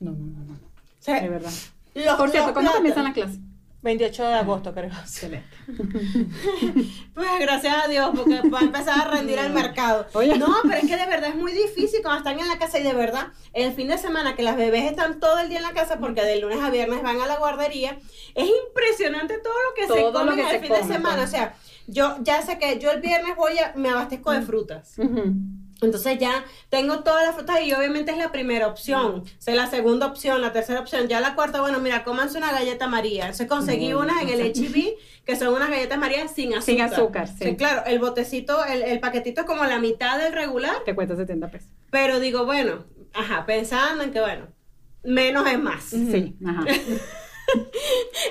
No, no, no, no, o sea, de verdad. Los, Por cierto, ¿cuándo comienzan las clases? 28 de agosto, creo. Excelente. pues gracias a Dios, porque va a empezar a rendir el mercado. No, pero es que de verdad es muy difícil cuando están en la casa y de verdad, el fin de semana que las bebés están todo el día en la casa porque de lunes a viernes van a la guardería, es impresionante todo lo que se come en el fin de semana. O sea, yo ya sé que yo el viernes voy a, me abastezco de frutas. Entonces ya tengo todas las frutas y obviamente es la primera opción. O la segunda opción, la tercera opción. Ya la cuarta, bueno, mira, cómanse una galleta María. Entonces conseguí unas en el HB que son unas galletas María sin azúcar. Sin azúcar, sí. claro, el botecito, el, el, paquetito es como la mitad del regular. Te cuesta 70 pesos. Pero digo, bueno, ajá, pensando en que, bueno, menos es más. Sí, ajá.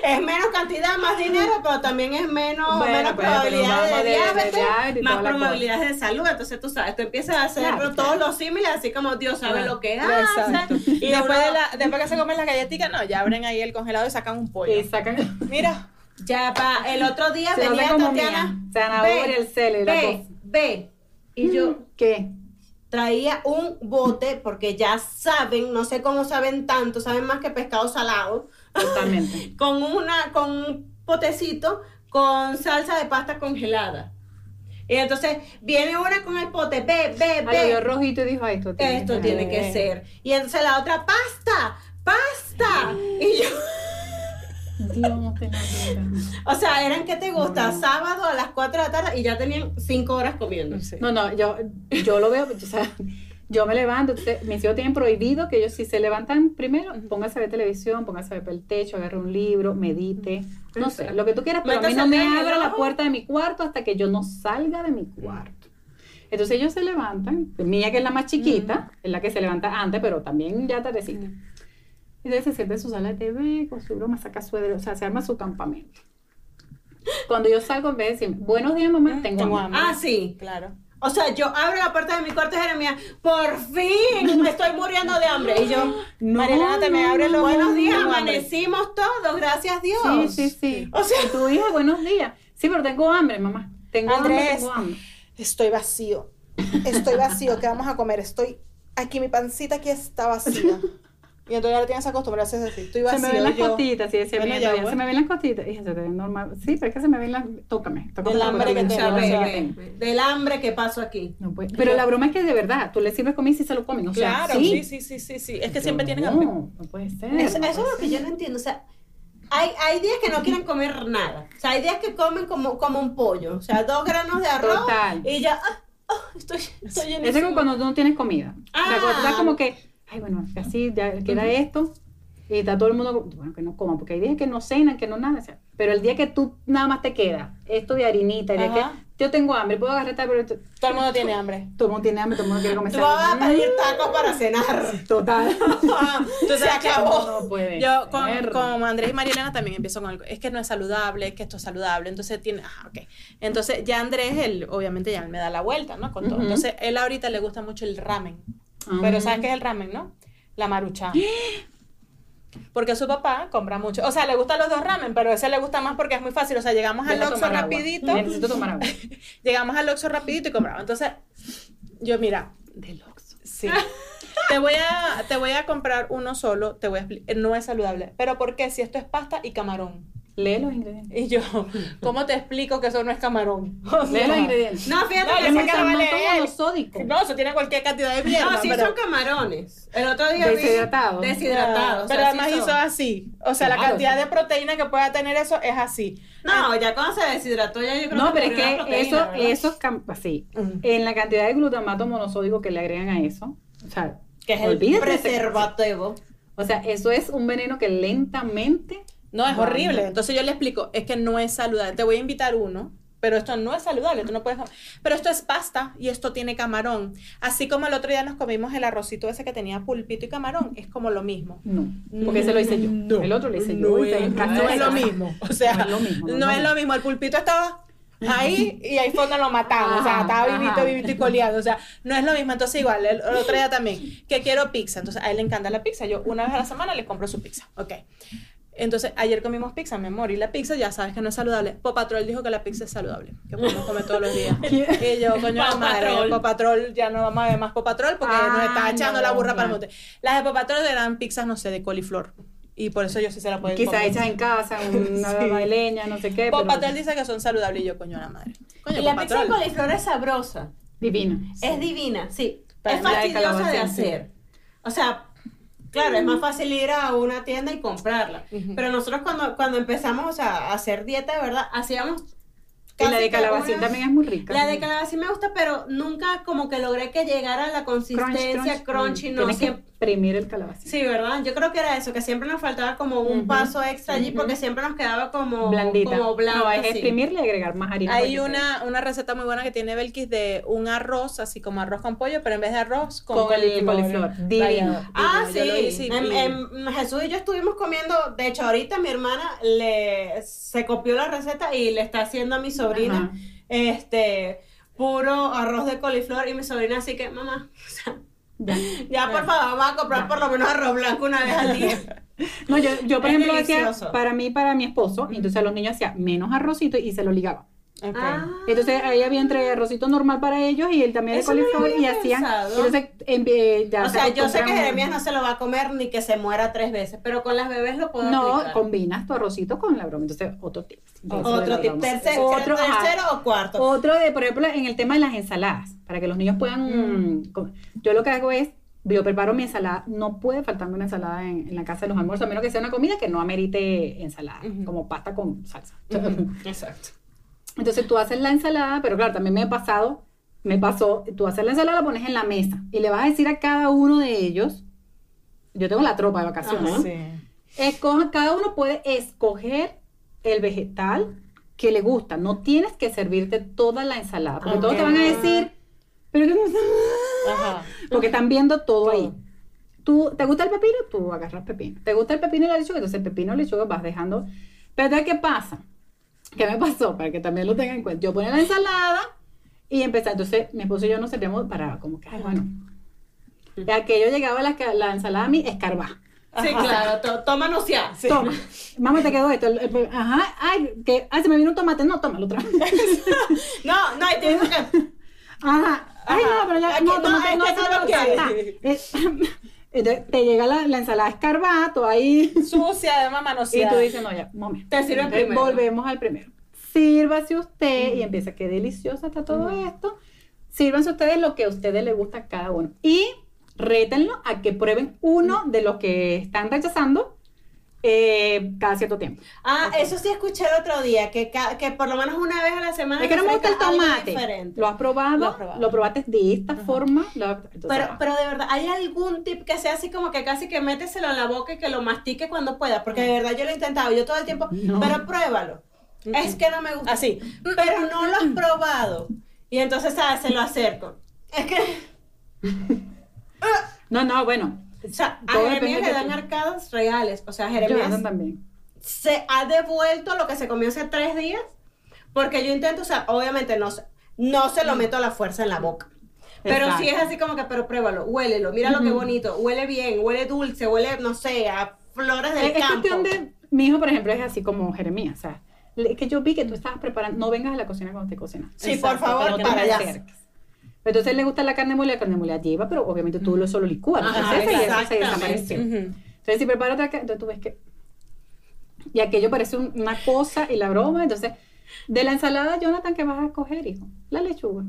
es menos cantidad, más dinero, pero también es menos, menos pues, probabilidad de, diabetes, más probabilidades de salud. Entonces tú sabes, tú empiezas a hacer todos los símiles, así como Dios sabe lo que hace. Y, después, de la, después que se comen las galletitas, no, ya abren ahí el congelado y sacan un pollo. Y sacan, mira. Ya, pa, el otro día venía Tatiana. Zanahoria, el cel ve, ve. Y yo, ¿qué? Traía un bote, porque ya saben, no sé cómo saben tanto, saben más que pescado salado. Totalmente. con, una, con un potecito con salsa de pasta congelada. Y entonces viene una con el pote, ve, ve, ve. rojito y dijo, esto tiene, esto tiene que ser. Y entonces la otra, pasta, pasta. Y yo... Dios O sea, eran que te gusta sábado a las 4 de la tarde y ya tenían 5 horas comiendo. No, no, yo, yo lo veo, o sea, Yo me levanto, mis hijos tienen prohibido que ellos si se levantan primero, pónganse a ver televisión, pónganse a ver el techo, agarre un libro, medite, no sé, lo que tú quieras, pero a mí no me abra la puerta de mi cuarto hasta que yo no salga de mi cuarto. Entonces ellos se levantan, mía que es la más chiquita, es la que se levanta antes, pero también ya tardecita. Entonces se siente en su sala de TV, con su broma, saca su, o sea, se arma su campamento. Cuando yo salgo, en vez de decir, buenos días, mamá, tengo, hambre. Ah, sí, claro. O sea, yo abro la puerta de mi cuarto de Jeremías, por fin me estoy muriendo de hambre. Y yo, no, Mariana, te me abre los buenos días, amanecimos todos, gracias a Dios. Sí, sí, sí. O sea, tu hija, buenos días. Sí, pero tengo hambre, mamá. Tengo hambre, tengo hambre. Estoy vacío. Estoy vacío. ¿Qué vamos a comer? Estoy aquí, mi pancita aquí está vacía. Y entonces ya le tienes acostumbrado a hacer así. Estoy vacío. Se me ven las costitas, sí, decía bueno, ya, se me ven las costitas. Y se te ven normal. Sí, pero es que se me ven las. Tócame. tócame del hambre que, tengo. Del hambre que paso aquí. No puede. Pero la broma es que de verdad, tú le sirves comida y si se lo comen. O sea, claro, sí, sí, sí, sí. sí. Es que siempre tienen hambre. No, no puede ser. Eso, es lo que yo no entiendo. O sea, hay, hay días que no quieren comer nada. O sea, hay días que comen como, como un pollo. O sea, dos granos de arroz. Total. Y ya. Ah, oh, estoy, estoy Es como cuando tú no tienes comida. Ah. O sea, cuando tú estás como que. Ay, bueno, así ya queda esto y está todo el mundo, bueno, que no coman, porque hay días que no cenan, que no nada, o sea, pero el día que tú nada más te queda esto de harinita, que yo tengo hambre, puedo agarrar pero todo el mundo tiene hambre. Todo el mundo tiene hambre, todo el mundo quiere comer. Tú vas a pedir tacos para cenar. Total. Entonces se acabó. No puede yo con, con, Andrés y Marilena también empiezo con algo, es que no es saludable, es que esto es saludable, entonces tiene, ah, ok. Entonces ya Andrés, él, obviamente ya me da la vuelta, ¿no? Con todo. Entonces él ahorita le gusta mucho el ramen. Pero ¿sabes qué es el ramen, no? La marucha. Porque su papá compra mucho. O sea, le gustan los dos ramen, pero ese le gusta más porque es muy fácil. O sea, llegamos al Oxxo rapidito. Necesito tomar agua. llegamos al Oxxo rapidito y compramos. Entonces, yo mira. Del Oxxo. Sí. te, voy a, te voy a comprar uno solo, te voy a explicar. No es saludable. ¿Pero por qué? Si esto es pasta y camarón. Lee los ingredientes. Y yo, ¿cómo te explico que eso no es camarón? Lee los ingredientes. No, fíjate no, que no, no, No, eso tiene cualquier cantidad de mierda. No, sí son camarones. El otro día Deshidratados. Deshidratados. Pero además hizo así. O sea, la cantidad de proteína que pueda tener eso es así. No, ya cuando se deshidrató ya yo creo no, que No, pero es que eso, eso es así. En la cantidad de glutamato monosódico que le agregan a eso, o sea, que es el preservativo. O sea, eso es un veneno que lentamente no, es horrible. Entonces yo le explico, es que no es saludable. Te voy a invitar uno, pero esto no es saludable, tú no puedes Pero esto es pasta y esto tiene camarón. Así como el otro día nos comimos el arrocito ese que tenía pulpito y camarón, es como lo mismo. No, porque ese lo hice yo. No, el otro lo hice yo. No, es, lo mismo. O sea, no es lo mismo. No, es lo mismo. El pulpito estaba ahí y ahí fue donde lo matamos. o sea, estaba vivito, vivito y coleado. O sea, no es lo mismo. Entonces, igual, el, el, otro día también, que quiero pizza. Entonces, a él le encanta la pizza. Yo una vez a la semana le compro su pizza. Ok. Entonces, ayer comimos pizza, mi amor, y la pizza ya sabes que no es saludable. Popatrol dijo que la pizza es saludable, que podemos comer todos los días. y yo, coño, madre, Popatrol, ya no vamos a ver más Popatrol porque nos está echando la burra para el monte. Las de Popatrol eran pizzas, no sé, de coliflor. Y por eso yo sí se la puedo Quizá hechas en casa, una sí. de leña, no sé qué. Popatrol dice que son saludables y yo, coño, la madre. Coño, y la pizza de coliflor es sabrosa. Divina. Es divina, sí. es fastidiosa de hacer. O sea, Claro, es más fácil ir a una tienda y comprarla. Pero nosotros cuando, cuando empezamos a hacer dieta de verdad, hacíamos y la de calabacín también es muy rica. La de calabacín me gusta, pero nunca como que logré que llegara a la consistencia crunchy. no que exprimir el calabacín. Sí, ¿verdad? Yo creo que era eso, que siempre nos faltaba como un paso extra allí porque siempre nos quedaba como blandita. Como blanco, no, es exprimirle y agregar más harina. Hay una, una receta muy buena que tiene Belkis de un arroz, así como arroz con pollo, pero en vez de arroz con, con el coliflor. Divino. Ah, sí. En, Jesús y yo estuvimos comiendo, de hecho ahorita mi hermana le se copió la receta y le está haciendo a mi sobrina este, puro arroz de coliflor y mi sobrina así que, mamá, ya, por favor, vamos a comprar por lo menos arroz blanco una vez al día. No, yo, yo por ejemplo hacía para mí, para mi esposo, entonces los niños hacían menos arrocito y se lo ligaba. Ah. Entonces ahí había entre arrocito normal para ellos y él también de coliflor y hacían. Entonces, o sea, yo sé que Jeremías no se lo va a comer ni que se muera tres veces, pero con las bebés lo puedo No, combinas tu arrocito con la broma. Entonces, otro tip. Otro tip. Tercero, otro, tercero o cuarto. Otro de, por ejemplo, en el tema de las ensaladas, para que los niños puedan. Mm. Yo lo que hago es yo preparo mi ensalada, no puede faltarme una ensalada en, la casa de los almuerzos, a menos que sea una comida que no amerite ensalada, como pasta con salsa. Exacto. Entonces tú haces la ensalada, pero claro, también me he pasado me pasó, tú haces la ensalada, la pones en la mesa y le vas a decir a cada uno de ellos, yo tengo la tropa de vacaciones, ¿no? Escoja, cada uno puede escoger el vegetal que le gusta. No tienes que servirte toda la ensalada, porque todos te van a decir, pero que no Ajá. Porque están viendo todo, ahí. Tú, ¿Te gusta el pepino? Tú agarras pepino. ¿Te gusta el pepino y la lechuga? Entonces el pepino y la lechuga vas dejando. Pero ¿qué pasa? ¿Qué me pasó? Para que también lo tengan en cuenta. Yo ponía la ensalada y empecé. Entonces mi esposo y yo nos servíamos para como que, ay, bueno. Y aquello llegaba la, la ensalada a mí escarba. Sí, claro, tómanos ya. Toma. Mamá, te quedó esto. Ajá, ay, que, ay, se me vino un tomate. No, tómalo otra vez. no, no, y tienes que. Ajá. Ay, no, pero ya, no, tomate, no, no, no, no, entonces te llega la, la ensalada escarbato ahí. Sucia, además manoseada. Y tú dices, no, ya, momento. Te sirve primero. Volvemos al primero. Sírvase usted y empieza, qué deliciosa está todo esto. Sírvanse ustedes lo que a ustedes les gusta a cada uno. Y rétenlo a que prueben uno de los que están rechazando eh, cada cierto tiempo. Ah, eso sí escuché el otro día, que, que por lo menos una vez a la semana. Es que no me gusta el tomate. ¿Lo has probado? ¿Lo, probaste de esta forma? pero, pero de verdad, ¿hay algún tip que sea así como que casi que méteselo en la boca y que lo mastique cuando pueda? Porque de verdad yo lo he intentado, yo todo el tiempo, pero pruébalo. Es que no me gusta. Así. Pero no lo has probado. Y entonces, ¿sabes? Se lo acerco. Es que. no, no, bueno. O sea, a Jeremías le dan arcadas reales. O sea, Jeremías también. se ha devuelto lo que se comió hace tres días. Porque yo intento, o sea, obviamente no, no se lo meto a la fuerza en la boca. Pero sí es así como que, pero pruébalo, huélelo, mira lo que bonito, huele bien, huele dulce, huele, no sé, a flores del campo. Es cuestión de, mi hijo, por ejemplo, es así como Jeremías, o sea, es que yo vi que tú estabas preparando, no vengas a la cocina cuando te cocinas. Sí, por favor, no te para allá. Entonces le gusta la carne molida, la carne molida lleva, pero obviamente tú lo solo licúas. Entonces, se Entonces si prepara otra entonces tú ves que... Y aquello parece una cosa y la broma. Entonces, de la ensalada, Jonathan, ¿qué vas a escoger, hijo? La lechuga.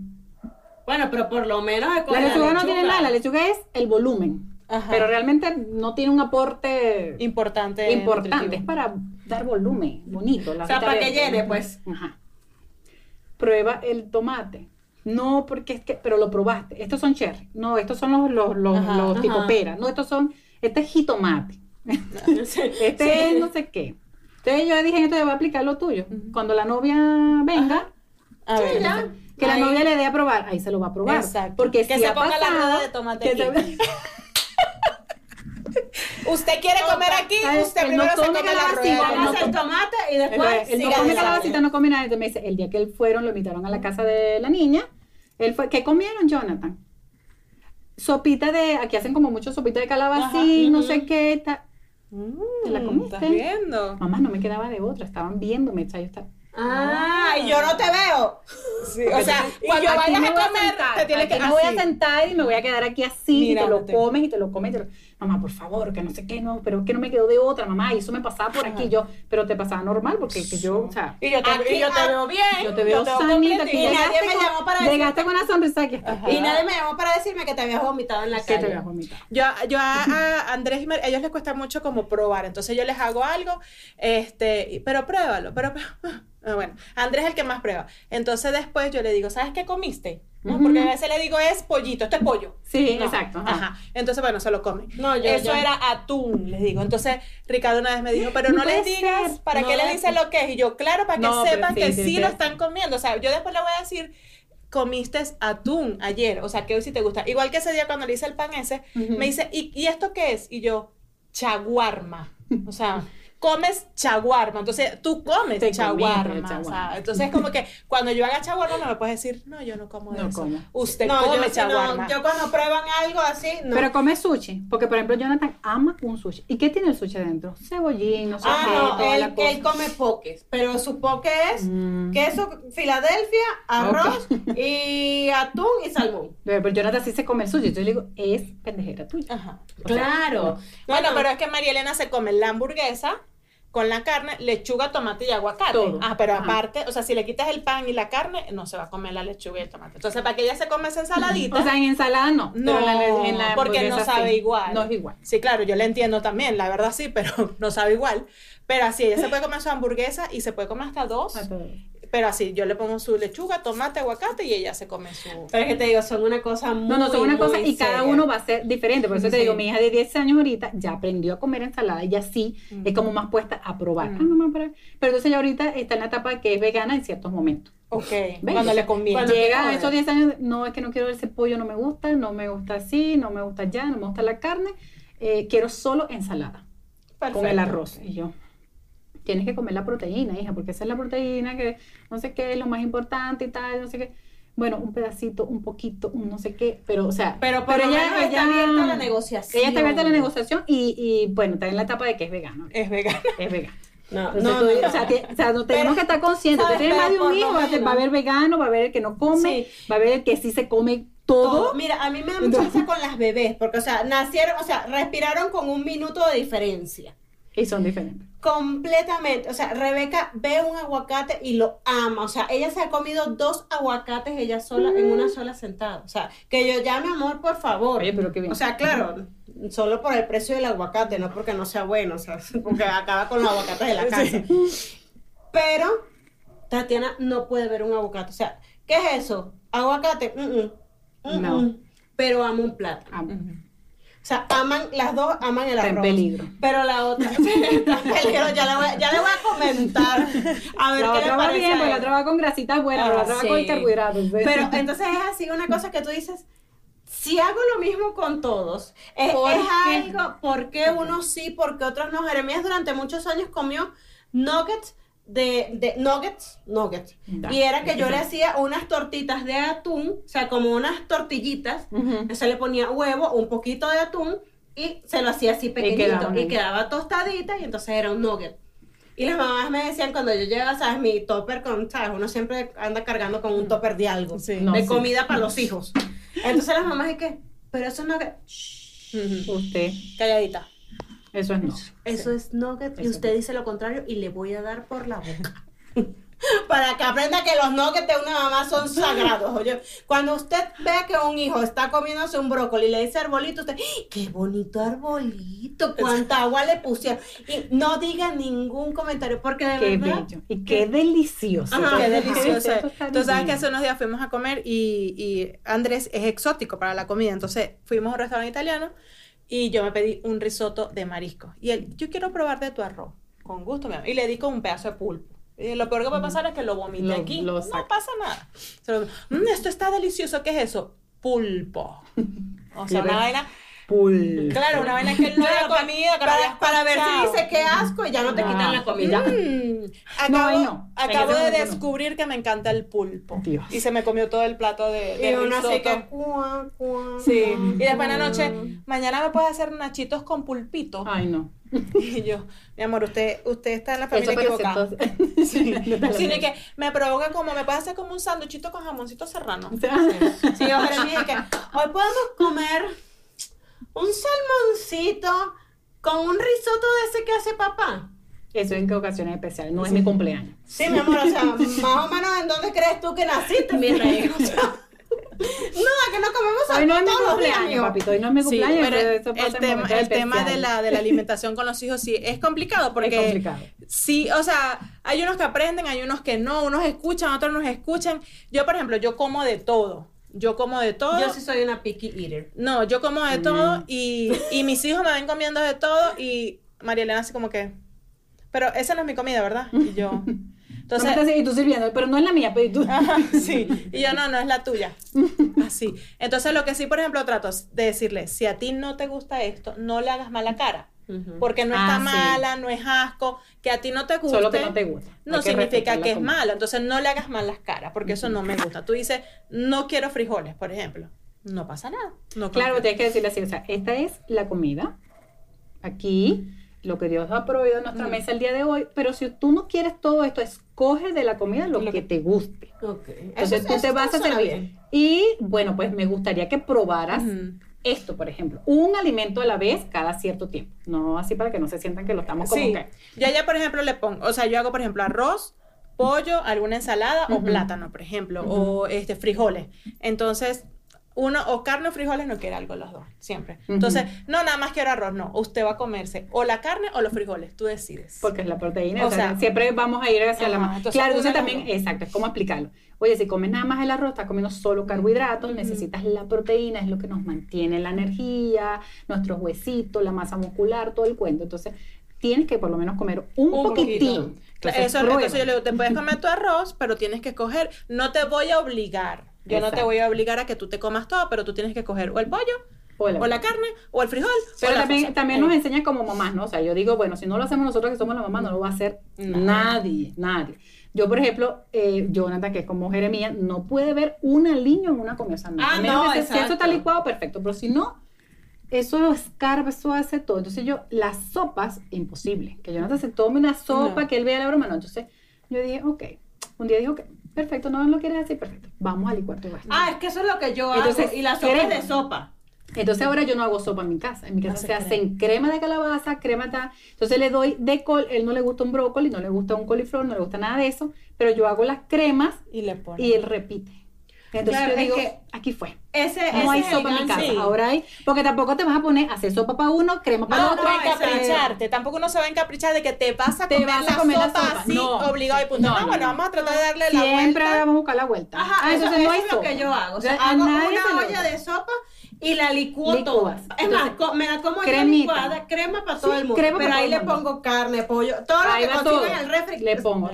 Bueno, pero por lo menos la lechuga, no tiene nada, la lechuga es el volumen. Pero realmente no tiene un aporte importante. Importante, es para dar volumen, bonito. o sea, para que llene, pues. Ajá. Prueba el tomate. No, porque es que, pero lo probaste. Estos son cherry. No, estos son los, los, los, tipo pera. No, estos son, este es jitomate. este es no sé qué. Entonces yo dije, esto voy a aplicar lo tuyo. Cuando la novia venga, a ver, que la novia le dé a probar, ahí se lo va a probar. Exacto. Porque que se ponga la rueda de tomate. Usted quiere comer aquí, usted primero se come la rueda, hace el tomate y después él no come calabacita, no come nada. Entonces me dice, el día que él fueron, lo invitaron a la casa de la niña, él fue, ¿qué comieron, Jonathan? Sopita de, aquí hacen como mucho sopita de calabacín, no sé qué, ta. ¿Te la mm, comiste? ¿Estás viendo? Mamá, no me quedaba de otra, estaban viéndome, yo estaba Ah, y yo no te veo. o sea, cuando vayas a comer, te tienes que. Me voy a sentar y me voy a quedar aquí así, y te lo comes y te lo comes. Mamá, por favor, que no sé qué, no, pero que no me quedó de otra, mamá, y eso me pasaba por aquí, yo, pero te pasaba normal, porque que yo, o sea. Y yo te, yo te veo bien. Yo te veo sanita, y nadie me llamó para decirme. Llegaste con una sonrisa aquí. Y nadie me llamó para decirme que te habías vomitado en la calle. Que te habías vomitado. Yo, yo a, Andrés y María, ellos les cuesta mucho como probar, entonces yo les hago algo, este, pero pruébalo, pero Ah, bueno, Andrés es el que más prueba. Entonces después yo le digo, ¿sabes qué comiste? Porque a veces le digo, es pollito, esto es pollo. Sí, exacto. Ajá. Entonces, bueno, se lo come. No, yo, Eso era atún, les digo. Entonces, Ricardo una vez me dijo, pero no, les digas, ¿para qué le dices lo que es? Y yo, claro, para que sepan que sí, lo están comiendo. O sea, yo después le voy a decir, comiste atún ayer, o sea, que hoy sí te gusta. Igual que ese día cuando le hice el pan ese, me dice, ¿y, ¿y esto qué es? Y yo, chaguarma. O sea comes chaguarma. Entonces, tú comes chaguarma. entonces, es como que cuando yo haga chaguarma, no me puedes decir, no, yo no como no eso. Usted come chaguarma. yo cuando prueban algo así, no. Pero come sushi. Porque, por ejemplo, Jonathan ama un sushi. ¿Y qué tiene el sushi dentro? Cebollín, no sé ah, no, él, él, come poques. Pero su poke es mm. queso Filadelfia, arroz y atún y salmón. Pero Jonathan sí se come el sushi. Entonces, le digo, es pendejera tuya. Ajá. claro. bueno, pero es que María Elena se come la hamburguesa con la carne, lechuga, tomate y aguacate. Ah, pero aparte, o sea, si le quitas el pan y la carne, no se va a comer la lechuga y el tomate. Entonces, para que ella se come esa ensaladita. O sea, en ensalada no. No, en la, porque no sabe igual. No es igual. Sí, claro, yo le entiendo también, la verdad sí, pero no sabe igual. Pero así, ella se puede comer su hamburguesa y se puede comer hasta dos Pero así, yo le pongo su lechuga, tomate, aguacate y ella se come su. Pero es que te digo, son una cosa muy. No, no, son una cosa y cada uno va a ser diferente. Por eso te digo, mi hija de 10 años ahorita ya aprendió a comer ensalada, ella sí es como más puesta a probar. Ah, no, pero entonces ella ahorita está en la etapa que es vegana en ciertos momentos. Ok, cuando le conviene. Cuando llega a esos 10 años, no es que no quiero ese pollo, no me gusta, no me gusta así, no me gusta ya, no me gusta la carne, eh, quiero solo ensalada con el arroz. Y yo, tienes que comer la proteína, hija, porque esa es la proteína que no sé qué es lo más importante y tal, no sé qué. Bueno, un pedacito, un poquito, un no sé qué, pero o sea, pero, pero ella, está abierta a la negociación. Ella está abierta a la negociación y, y bueno, está en la etapa de que es vegano. Es vegana. Es vegana. No, no, no, O, sea, o sea, no tenemos que estar conscientes. que tienes más de un hijo, va, a haber vegano, va a haber el que no come, va a haber el que sí se come todo. Mira, a mí me da mucha risa con las bebés, porque, o sea, nacieron, o sea, respiraron con un minuto de diferencia. Y son diferentes. Completamente. O sea, Rebeca ve un aguacate y lo ama. O sea, ella se ha comido dos aguacates ella sola en una sola sentada. O sea, que yo llame amor, por favor. Oye, pero qué bien. O sea, claro, solo por el precio del aguacate, no porque no sea bueno, o sea, porque acaba con los aguacates de la casa. Pero Tatiana no puede ver un aguacate. O sea, ¿qué es eso? Aguacate. no. Pero amo un plato. O sea, aman, las dos aman el arroz. en peligro. Pero la otra, está en peligro, ya le, voy, ya le voy a comentar. A ver la qué otra le va parece bien, porque la otra va con grasitas buenas, la otra va con carbohidratos. Pero entonces es así una cosa que tú dices, si hago lo mismo con todos, es, es algo, ¿por qué unos sí, por qué otros no? Jeremías durante muchos años comió nuggets de, de nuggets, nuggets. y era que yo le hacía unas tortitas de atún, o sea, como unas tortillitas, se le ponía huevo, un poquito de atún y se lo hacía así pequeñito. y quedaba, tostadita y entonces era un nugget. Y las mamás me decían cuando yo llegaba, ¿sabes? Mi topper con, ¿sabes? Uno siempre anda cargando con un topper de algo, de comida para los hijos. Entonces las mamás es que, pero eso no que... Usted, calladita. Eso es no. Eso es nugget y usted dice lo contrario y le voy a dar por la boca. Para que aprenda que los nuggets de una mamá son sagrados. Oye, cuando usted ve que un hijo está comiéndose un brócoli y le dice arbolito, usted, qué bonito arbolito, cuánta agua le pusieron. Y no diga ningún comentario, porque de qué verdad. Bello. Y qué delicioso. qué delicioso. Entonces, sabes que hace unos días fuimos a comer y, y Andrés es exótico para la comida. Entonces, fuimos a un restaurante italiano y yo me pedí un risotto de marisco. Y él, yo quiero probar de tu arroz. Con gusto, mi amor. Y le di con un pedazo de pulpo. Y lo peor que puede pasar es que lo vomite aquí. no pasa nada. Mm, esto está delicioso. ¿Qué es eso? Pulpo. O sea, una vaina Pulpo. Claro, una vaina que él no era comida. Para, para ver si dice qué asco y ya no te quitan la comida. Mm. Acabo, no, acabo de descubrir que me encanta el pulpo. Dios. Y se me comió todo el plato de, de y uno así risotto. que, cuá, cuá, Sí. cuá, Y después en la noche, mañana me puedes hacer nachitos con pulpito. Ay, no. Y yo, mi amor, usted, usted está en la familia equivocada. Sí, Sí, que me provoca como, me puede hacer como un sándwichito con jamoncito serrano. Sí, yo Jeremías, que hoy podemos comer un salmoncito con un risotto de ese que hace papá. Eso en qué ocasiones especiales, no es mi cumpleaños. Sí, mi amor, o sea, más o menos en dónde crees tú que naciste, mi rey. O sea, no, que no comemos Hoy no es mi todos los días, cumpleaños, papito, hoy no es mi Sí, cumpleaños. pero eso pasa el tema, el tema de la, de la alimentación con los hijos sí es complicado porque Es complicado. sí, o sea, hay unos que aprenden, hay unos que no, unos escuchan, otros no escuchan. Yo, por ejemplo, yo como de todo. Yo como de todo. Yo sí soy una picky eater. No, yo como de Mm. todo y, y mis hijos me ven comiendo de todo y María Elena así como que, pero esa no es mi comida, ¿verdad? Y yo, entonces, y tú sirviendo, pero no es la mía, pero tú. Ajá, sí. Y yo, no, no es la tuya. Así. Entonces, lo que sí, por ejemplo, trato es de decirle, si a ti no te gusta esto, no le hagas mala cara. Porque no Ah, está sí. mala, no es asco, que a ti no te guste. Solo que no te gusta. No que significa que es malo. Entonces, no le hagas malas caras, porque eso no me gusta. Tú dices, no quiero frijoles, por ejemplo. No pasa nada. No Claro, tienes que decirle así, o sea, esta es la comida, aquí, lo que Dios ha proveído en nuestra mesa el día de hoy, pero si tú no quieres todo esto, escoge de la comida lo, que, te guste. Ok. Entonces Eso- tú te vas a servir. bien. Y bueno, pues me gustaría que probaras. Esto, por ejemplo, un alimento a la vez cada cierto tiempo. No así para que no se sientan que lo estamos como Sí. que... Yo ya, por ejemplo, le pongo, o sea, yo hago, por ejemplo, arroz, pollo, alguna ensalada o plátano, por ejemplo, o este frijoles. Entonces, uno o carne o frijoles no quiere algo los dos, siempre. Entonces, no, nada más quiero arroz, no. Usted va a comerse o la carne o los frijoles, tú decides. Porque es la proteína, o, sea, siempre vamos a ir hacia la más. Claro, entonces también, exacto, es como explicarlo. Oye, si comes nada más el arroz, estás comiendo solo carbohidratos, necesitas la proteína, es lo que nos mantiene la energía, nuestros huesitos, la masa muscular, todo el cuento. Entonces, tienes que por lo menos comer un, poquitín. eso, entonces yo le digo, te puedes comer tu arroz, pero tienes que coger, no te voy a obligar yo no te voy a obligar a que tú te comas todo, pero tú tienes que coger o el pollo, o la, carne, o el frijol. Pero también, también nos enseña como mamás, ¿no? O sea, yo digo, bueno, si no lo hacemos nosotros que somos la mamá, no lo va a hacer nadie, nadie. Yo, por ejemplo, eh, Jonathan, que es como Jeremías, no puede ver una línea en una comida. O sea, no, ah, no, si eso está licuado, perfecto. Pero si no, eso escarba, eso hace todo. Entonces yo, las sopas, imposible. Que Jonathan se tome una sopa, que él vea la broma, no. Entonces yo dije, ok. Un día dijo, ok, perfecto, no lo quieres así, perfecto. Vamos a licuar tu Ah, es que eso es lo que yo hago. Y la sopa es de sopa. Entonces ahora yo no hago sopa en mi casa. En mi casa se, hacen crema de calabaza, crema tal. Entonces le doy de col, él no le gusta un brócoli, no le gusta un coliflor, no le gusta nada de eso, pero yo hago las cremas y, le y él repite. Entonces yo digo, aquí fue. Ese, no hay sopa en mi casa. Ahora hay, porque tampoco te vas a poner a hacer sopa para uno, crema para no, otro. No, encapricharte. Tampoco uno se va a encaprichar de que te vas a comer, la, sopa así, obligado y punto. No, bueno, vamos a tratar de darle la vuelta. Siempre vamos a buscar la vuelta. Ajá, ah, eso, no es lo que yo hago. O sea, hago una olla de sopa y la licuo toda. Es más, me la como ya licuada, crema para todo el mundo. pero ahí le pongo carne, pollo, todo lo que consigo en el refri. Le pongo,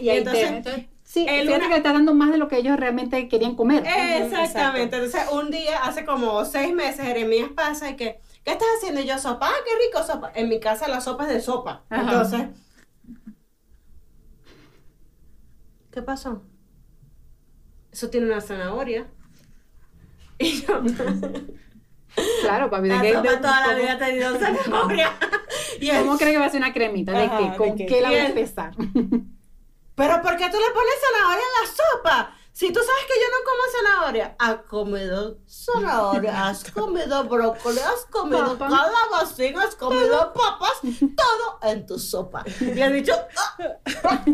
y ahí entonces, Sí, el fíjate que le está dando más de lo que ellos realmente querían comer. Exactamente. Entonces, un día, hace como seis meses, Jeremías pasa y que, ¿qué estás haciendo? Y yo, sopa, ah, qué rico sopa. En mi casa la sopa es de sopa. Entonces, ¿qué pasó? Eso tiene una zanahoria. Y yo... Claro, papi, de la sopa toda la vida ha tenido zanahoria. ¿Y cómo cree que va a ser una cremita? ¿De qué? ¿Con qué la voy a empezar? ¿Pero por qué tú le pones zanahoria en la sopa? Si tú sabes que yo no como zanahoria, has comido zanahoria, has comido brócoli, has comido calabacín, has comido papas, todo en tu sopa. Y has dicho, ah".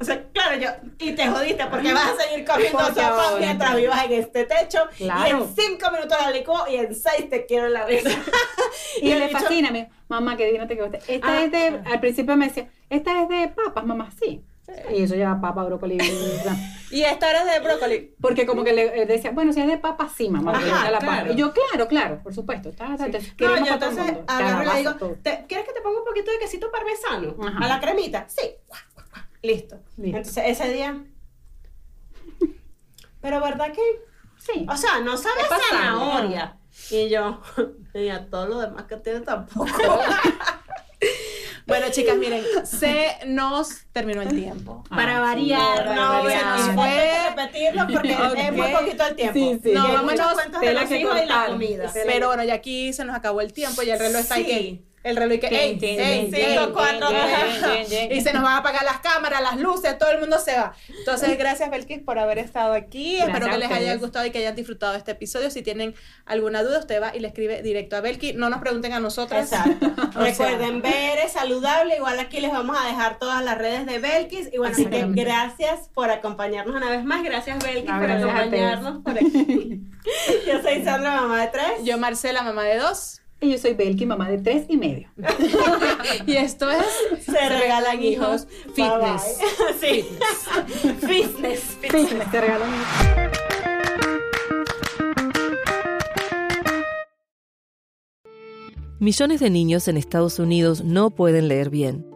o sea, claro, yo, y te jodiste porque vas a seguir comiendo sopa mientras vivas en este techo. Y en cinco minutos la licuo y en seis te quiero la mesa. y, le fascina, mamá, que no te guste. Esta ah, es de, al principio me decía, esta es de papas, mamá, sí. Y eso lleva papa, brócoli. y esta era de brócoli. Porque como que le decía, bueno, si es de papa, sí, mamá. la Y yo, claro, claro, por supuesto. Está, no, yo entonces agarro y le digo, ¿quieres que te ponga un poquito de quesito parmesano? A la cremita. Sí. Listo. Entonces ese día. Pero ¿verdad que? Sí. O sea, no sabe zanahoria. Y yo, y a todo lo demás que tiene tampoco. Bueno, chicas, miren, se nos terminó el tiempo. para variar, no, voy a repetirlo porque es muy poquito el tiempo. Sí, sí. No, vámonos de la que y la comida. Pero bueno, ya aquí se nos acabó el tiempo y el reloj está ahí el reloj que, ey, ey, 5, 4, 3, y se nos van a apagar las cámaras, las luces, todo el mundo se va. Entonces, gracias Belkis por haber estado aquí. Espero que les haya gustado y que hayan disfrutado este episodio. Si tienen alguna duda, usted va y le escribe directo a Belkis. No nos pregunten a nosotros. Exacto. Recuerden, ver es saludable. Igual aquí les vamos a dejar todas las redes de Belkis. Y bueno, así que gracias por acompañarnos una vez más. Gracias Belkis por acompañarnos por aquí. Yo soy Sandra, mamá de tres. Yo Marcela, mamá de dos. Y yo soy Belki, mamá de tres y medio. y esto es Se regalan hijos fitness. Sí. Fitness. Fitness. Se regalan hijos. Millones de niños en Estados Unidos no pueden leer bien.